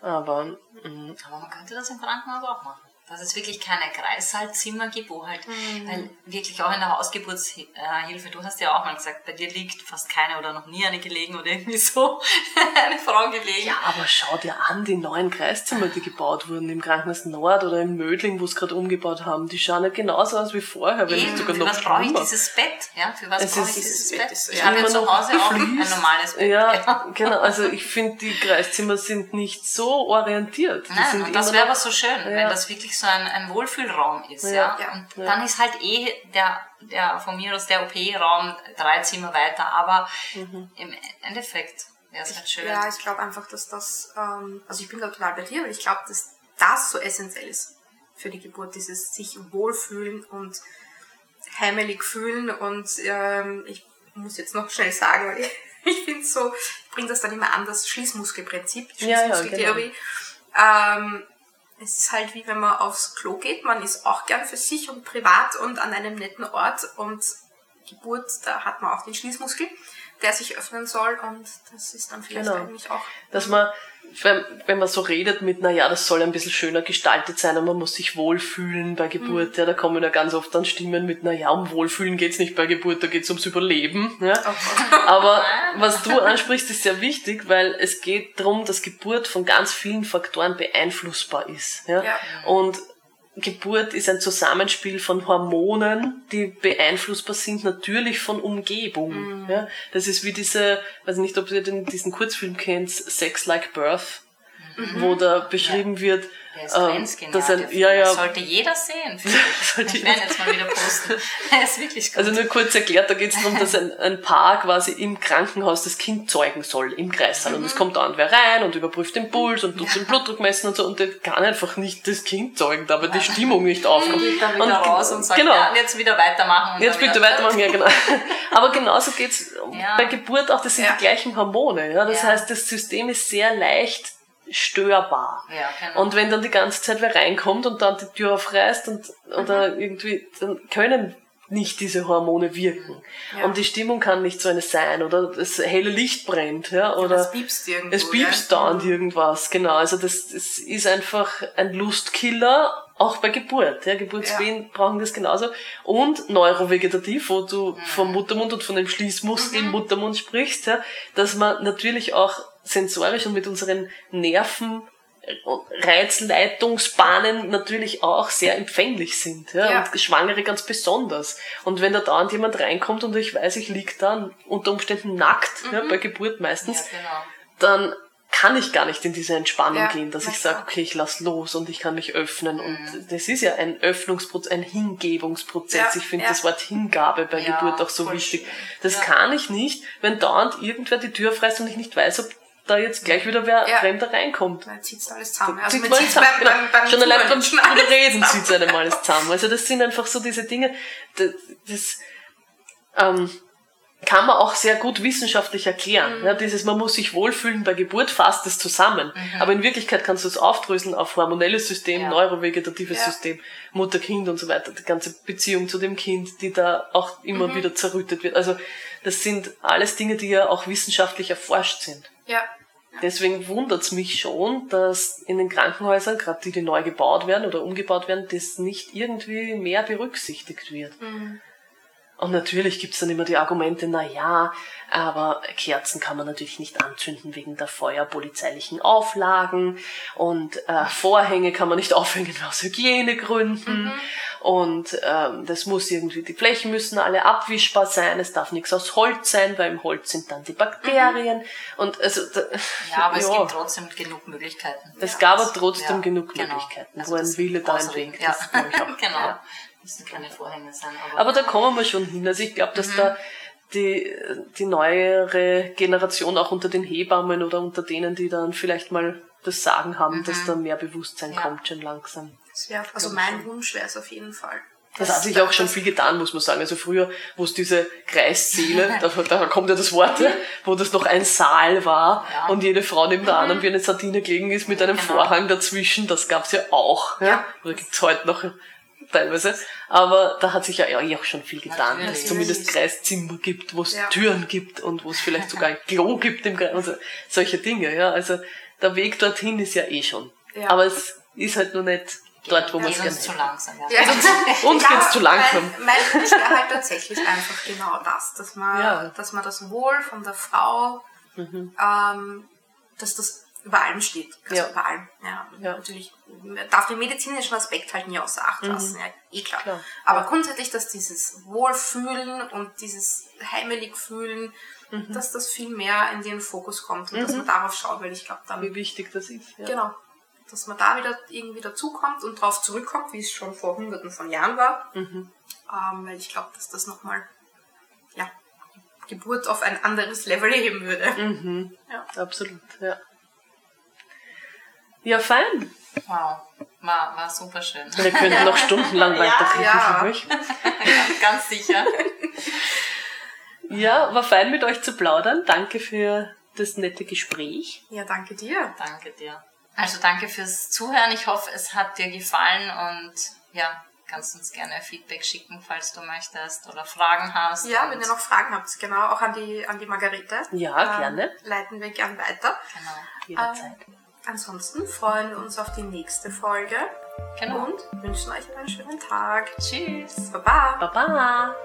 Speaker 5: Aber mm,
Speaker 3: Aber man könnte das im Krankenhaus auch machen. Dass es wirklich keine Kreissaalzimmer gibt, wo halt, weil wirklich auch in der Hausgeburtshilfe, du hast ja auch mal gesagt, bei dir liegt fast keine oder noch nie eine gelegen oder irgendwie so eine Frau gelegen.
Speaker 5: ja, aber schau dir an, die neuen Kreiszimmer, die gebaut wurden im Krankenhaus Nord oder in Mödling, wo sie gerade umgebaut haben, die schauen ja genauso aus wie vorher, wenn
Speaker 3: Eben,
Speaker 5: sogar
Speaker 3: für
Speaker 5: noch
Speaker 3: was brauche ich dieses Bett? Ja, für was
Speaker 5: Es
Speaker 3: brauche ich dieses
Speaker 4: Bett
Speaker 3: Bett? Ich habe ja zu Hause auch ein normales Bett.
Speaker 5: Ja, genau. Also ich finde, die Kreiszimmer sind nicht so orientiert. Die
Speaker 3: Nein, das wäre aber so schön, wenn
Speaker 5: Ja.
Speaker 3: das wirklich so ein, ein Wohlfühlraum ist. Ja,
Speaker 5: Ja,
Speaker 4: ja,
Speaker 3: Und
Speaker 5: ja.
Speaker 3: dann ist halt eh der, der von mir aus der OP-Raum drei Zimmer weiter, aber
Speaker 5: Mhm.
Speaker 3: im Endeffekt wäre es halt schön.
Speaker 4: Ja, ich glaube einfach, dass das, ähm, also ich bin da total bei dir, weil ich glaube, dass das so essentiell ist für die Geburt, dieses sich wohlfühlen und heimelig fühlen und ähm, ich muss jetzt noch schnell sagen, weil ich, ich finde so, ich bringe das dann immer an, das Schließmuskelprinzip, die
Speaker 5: Ja, ja,
Speaker 4: Schließmuskeltheorie. ähm, es ist halt wie wenn man aufs Klo geht, man ist auch gern für sich und privat und an einem netten Ort und Geburt, da hat man auch den Schließmuskel, der sich öffnen soll und das ist dann vielleicht
Speaker 5: Genau.
Speaker 4: eigentlich auch
Speaker 5: Dass man, wenn, wenn man so redet mit, na ja, das soll ein bisschen schöner gestaltet sein und man muss sich wohlfühlen bei Geburt, ja, da kommen ja ganz oft dann Stimmen mit, na ja, um Wohlfühlen geht's nicht bei Geburt, da geht's ums Überleben. Ja. Aber was du ansprichst, ist sehr wichtig, weil es geht darum, dass Geburt von ganz vielen Faktoren beeinflussbar ist. Ja?
Speaker 4: Ja.
Speaker 5: Und Geburt ist ein Zusammenspiel von Hormonen, die beeinflussbar sind natürlich von Umgebung. Ja? Das ist wie diese, weiß nicht, ob ihr den, diesen Kurzfilm kennt, Sex Like Birth, wo da beschrieben wird,
Speaker 3: Der ist
Speaker 5: ähm,
Speaker 3: der
Speaker 5: ein, ja, ja,
Speaker 3: Das sollte jeder sehen.
Speaker 5: Sollte
Speaker 3: ich werde jetzt mal wieder posten. Der ist wirklich gut.
Speaker 5: Also nur kurz erklärt, da geht es darum, dass ein, ein Paar quasi im Krankenhaus das Kind zeugen soll, im Kreissaal. Und es kommt dann wer rein und überprüft den Puls und tut den Blutdruck messen und so und der kann einfach nicht das Kind zeugen, da wird die Stimmung nicht aufkommt.
Speaker 3: geht dann wieder raus und sagt,
Speaker 5: genau.
Speaker 3: ja, und jetzt wieder weitermachen. Und
Speaker 5: Jetzt bitte weitermachen, ja genau. Aber genauso geht's
Speaker 3: Ja.
Speaker 5: bei Geburt auch, das sind
Speaker 4: Ja.
Speaker 5: die gleichen Hormone. Ja? Das
Speaker 3: Ja.
Speaker 5: heißt, das System ist sehr leicht störbar.
Speaker 3: Ja, genau.
Speaker 5: Und wenn dann die ganze Zeit wer reinkommt und dann die Tür aufreißt und, oder irgendwie, dann können nicht diese Hormone wirken.
Speaker 4: Ja.
Speaker 5: Und die Stimmung kann nicht so eine sein oder das helle Licht brennt, ja, oder
Speaker 4: es piepst irgendwo.
Speaker 5: es piepst
Speaker 4: ja.
Speaker 5: dauernd irgendwas, genau. Also das, das ist einfach ein Lustkiller, auch bei Geburt. Ja, Geburtswehen brauchen das genauso. Und neurovegetativ, wo du vom Muttermund und von dem Schließmuskel im Muttermund sprichst, ja, dass man natürlich auch sensorisch und mit unseren Nerven Reizleitungsbahnen natürlich auch sehr empfänglich sind. Ja?
Speaker 4: Ja.
Speaker 5: Und Schwangere ganz besonders. Und wenn da dauernd jemand reinkommt und ich weiß, ich lieg da unter Umständen nackt, ja, bei Geburt meistens,
Speaker 3: Ja, genau.
Speaker 5: dann kann ich gar nicht in diese Entspannung gehen, dass ich sage, okay, ich lass los und ich kann mich öffnen.
Speaker 3: Mhm.
Speaker 5: Und das ist ja ein Öffnungsprozess, ein Hingebungsprozess. Ich finde das Wort Hingabe bei Geburt auch so wichtig. Das kann ich nicht, wenn dauernd irgendwer die Tür freist und ich nicht weiß, ob da jetzt gleich wieder wer
Speaker 4: Ja.
Speaker 5: Fremder reinkommt.
Speaker 4: Dann zieht's alles zusammen. Also
Speaker 5: Zieht
Speaker 4: man zieht's
Speaker 5: zusammen,
Speaker 4: beim, beim, beim
Speaker 5: Schon allein beim
Speaker 4: alles
Speaker 5: Reden zieht einem alles zusammen. Also das sind einfach so diese Dinge, das, das ähm, kann man auch sehr gut wissenschaftlich erklären. Ja, dieses, man muss sich wohlfühlen bei Geburt, fasst es zusammen. Aber in Wirklichkeit kannst du es aufdröseln auf hormonelles System,
Speaker 3: Ja.
Speaker 5: neurovegetatives
Speaker 4: Ja.
Speaker 5: System, Mutter-Kind und so weiter, die ganze Beziehung zu dem Kind, die da auch immer wieder zerrüttet wird. Also das sind alles Dinge, die ja auch wissenschaftlich erforscht sind.
Speaker 4: Ja.
Speaker 5: Deswegen wundert's mich schon, dass in den Krankenhäusern, gerade die, die neu gebaut werden oder umgebaut werden, das nicht irgendwie mehr berücksichtigt wird. Und natürlich gibt's dann immer die Argumente, na ja, aber Kerzen kann man natürlich nicht anzünden wegen der feuerpolizeilichen Auflagen und äh, Vorhänge kann man nicht aufhängen aus Hygienegründen und ähm, das muss irgendwie, die Flächen müssen alle abwischbar sein, es darf nichts aus Holz sein, weil im Holz sind dann die Bakterien und also da,
Speaker 3: Ja, aber es gibt trotzdem genug Möglichkeiten.
Speaker 5: es gab aber trotzdem
Speaker 3: Ja,
Speaker 5: genug
Speaker 3: genau.
Speaker 5: Möglichkeiten,
Speaker 3: Also
Speaker 5: wo ein Wille da ein Weg,
Speaker 3: ja.
Speaker 5: glaube ich auch.
Speaker 3: genau. Müssen keine Vorhänge sein. Aber,
Speaker 5: Aber da kommen wir schon hin. Also ich glaube,
Speaker 3: Mhm.
Speaker 5: dass da die, die neuere Generation auch unter den Hebammen oder unter denen, die dann vielleicht mal das Sagen haben, dass da mehr Bewusstsein
Speaker 3: Mhm. Ja.
Speaker 5: kommt schon langsam.
Speaker 4: Das wär, also mein Wunsch wäre es auf jeden Fall.
Speaker 5: Das hat sich auch schon viel getan, muss man sagen. Also früher, wo es diese Kreissäle, da, da kommt ja das Wort, wo das noch ein Saal war
Speaker 3: Ja.
Speaker 5: und jede Frau neben der anderen wie eine Sardine gelegen ist mit einem
Speaker 3: Genau.
Speaker 5: Vorhang dazwischen, das gab's ja auch. Ja.
Speaker 4: Ja.
Speaker 5: Oder gibt's heute noch teilweise. Aber da hat sich ja eh auch schon viel getan, dass es
Speaker 3: Natürlich.
Speaker 5: zumindest Kreiszimmer gibt, wo es
Speaker 4: Ja.
Speaker 5: Türen gibt und wo es vielleicht sogar ein Klo gibt im Kreis. Also solche Dinge, ja. Also der Weg dorthin ist ja eh schon.
Speaker 4: Ja.
Speaker 5: Aber es ist halt nur nicht dort, wo man es
Speaker 3: geht
Speaker 5: gerne
Speaker 3: uns zu langsam. Ja.
Speaker 4: Ja, also,
Speaker 5: Uns geht's zu langsam.
Speaker 4: Mein, mein Wunsch wäre halt tatsächlich einfach genau das, dass man,
Speaker 5: Ja.
Speaker 4: dass man das Wohl von der Frau, ähm, dass das über allem steht. Also
Speaker 5: Ja.
Speaker 4: über allem. Ja,
Speaker 5: Ja.
Speaker 4: Natürlich man darf den medizinischen Aspekt halt nie außer Acht lassen, ja, eh klar.
Speaker 5: Klar.
Speaker 4: Aber grundsätzlich, dass dieses Wohlfühlen und dieses heimelig fühlen,
Speaker 5: Mhm.
Speaker 4: dass das viel mehr in den Fokus kommt und dass man darauf schaut, weil ich glaube, dann
Speaker 5: Wie wichtig das ist. Ja.
Speaker 4: Genau. Dass man da wieder irgendwie dazukommt und drauf zurückkommt, wie es schon vor hunderten von Jahren war.
Speaker 5: Mhm.
Speaker 4: Ähm, weil ich glaube, dass das nochmal ja, Geburt auf ein anderes Level heben würde.
Speaker 5: Mhm.
Speaker 4: Ja.
Speaker 5: Absolut, ja. Ja, fein.
Speaker 3: Wow, war, war super schön.
Speaker 5: Wir könnten noch stundenlang weiterreden.
Speaker 4: ja.
Speaker 5: glaub ich.
Speaker 3: Ganz sicher.
Speaker 5: ja, war fein mit euch zu plaudern. Danke für das nette Gespräch.
Speaker 4: Ja, danke dir.
Speaker 3: Danke dir. Also danke fürs Zuhören. Ich hoffe, es hat dir gefallen und ja, kannst uns gerne Feedback schicken, falls du möchtest oder Fragen hast.
Speaker 4: Ja, wenn ihr noch Fragen habt, genau, auch an die, an die Margarete.
Speaker 5: Ja, gerne.
Speaker 4: Leiten wir gern weiter.
Speaker 3: Genau.
Speaker 5: Jederzeit.
Speaker 4: Ansonsten freuen wir uns auf die nächste Folge
Speaker 3: genau.
Speaker 4: und wünschen euch einen schönen Tag.
Speaker 3: Tschüss.
Speaker 4: Baba!
Speaker 5: Baba.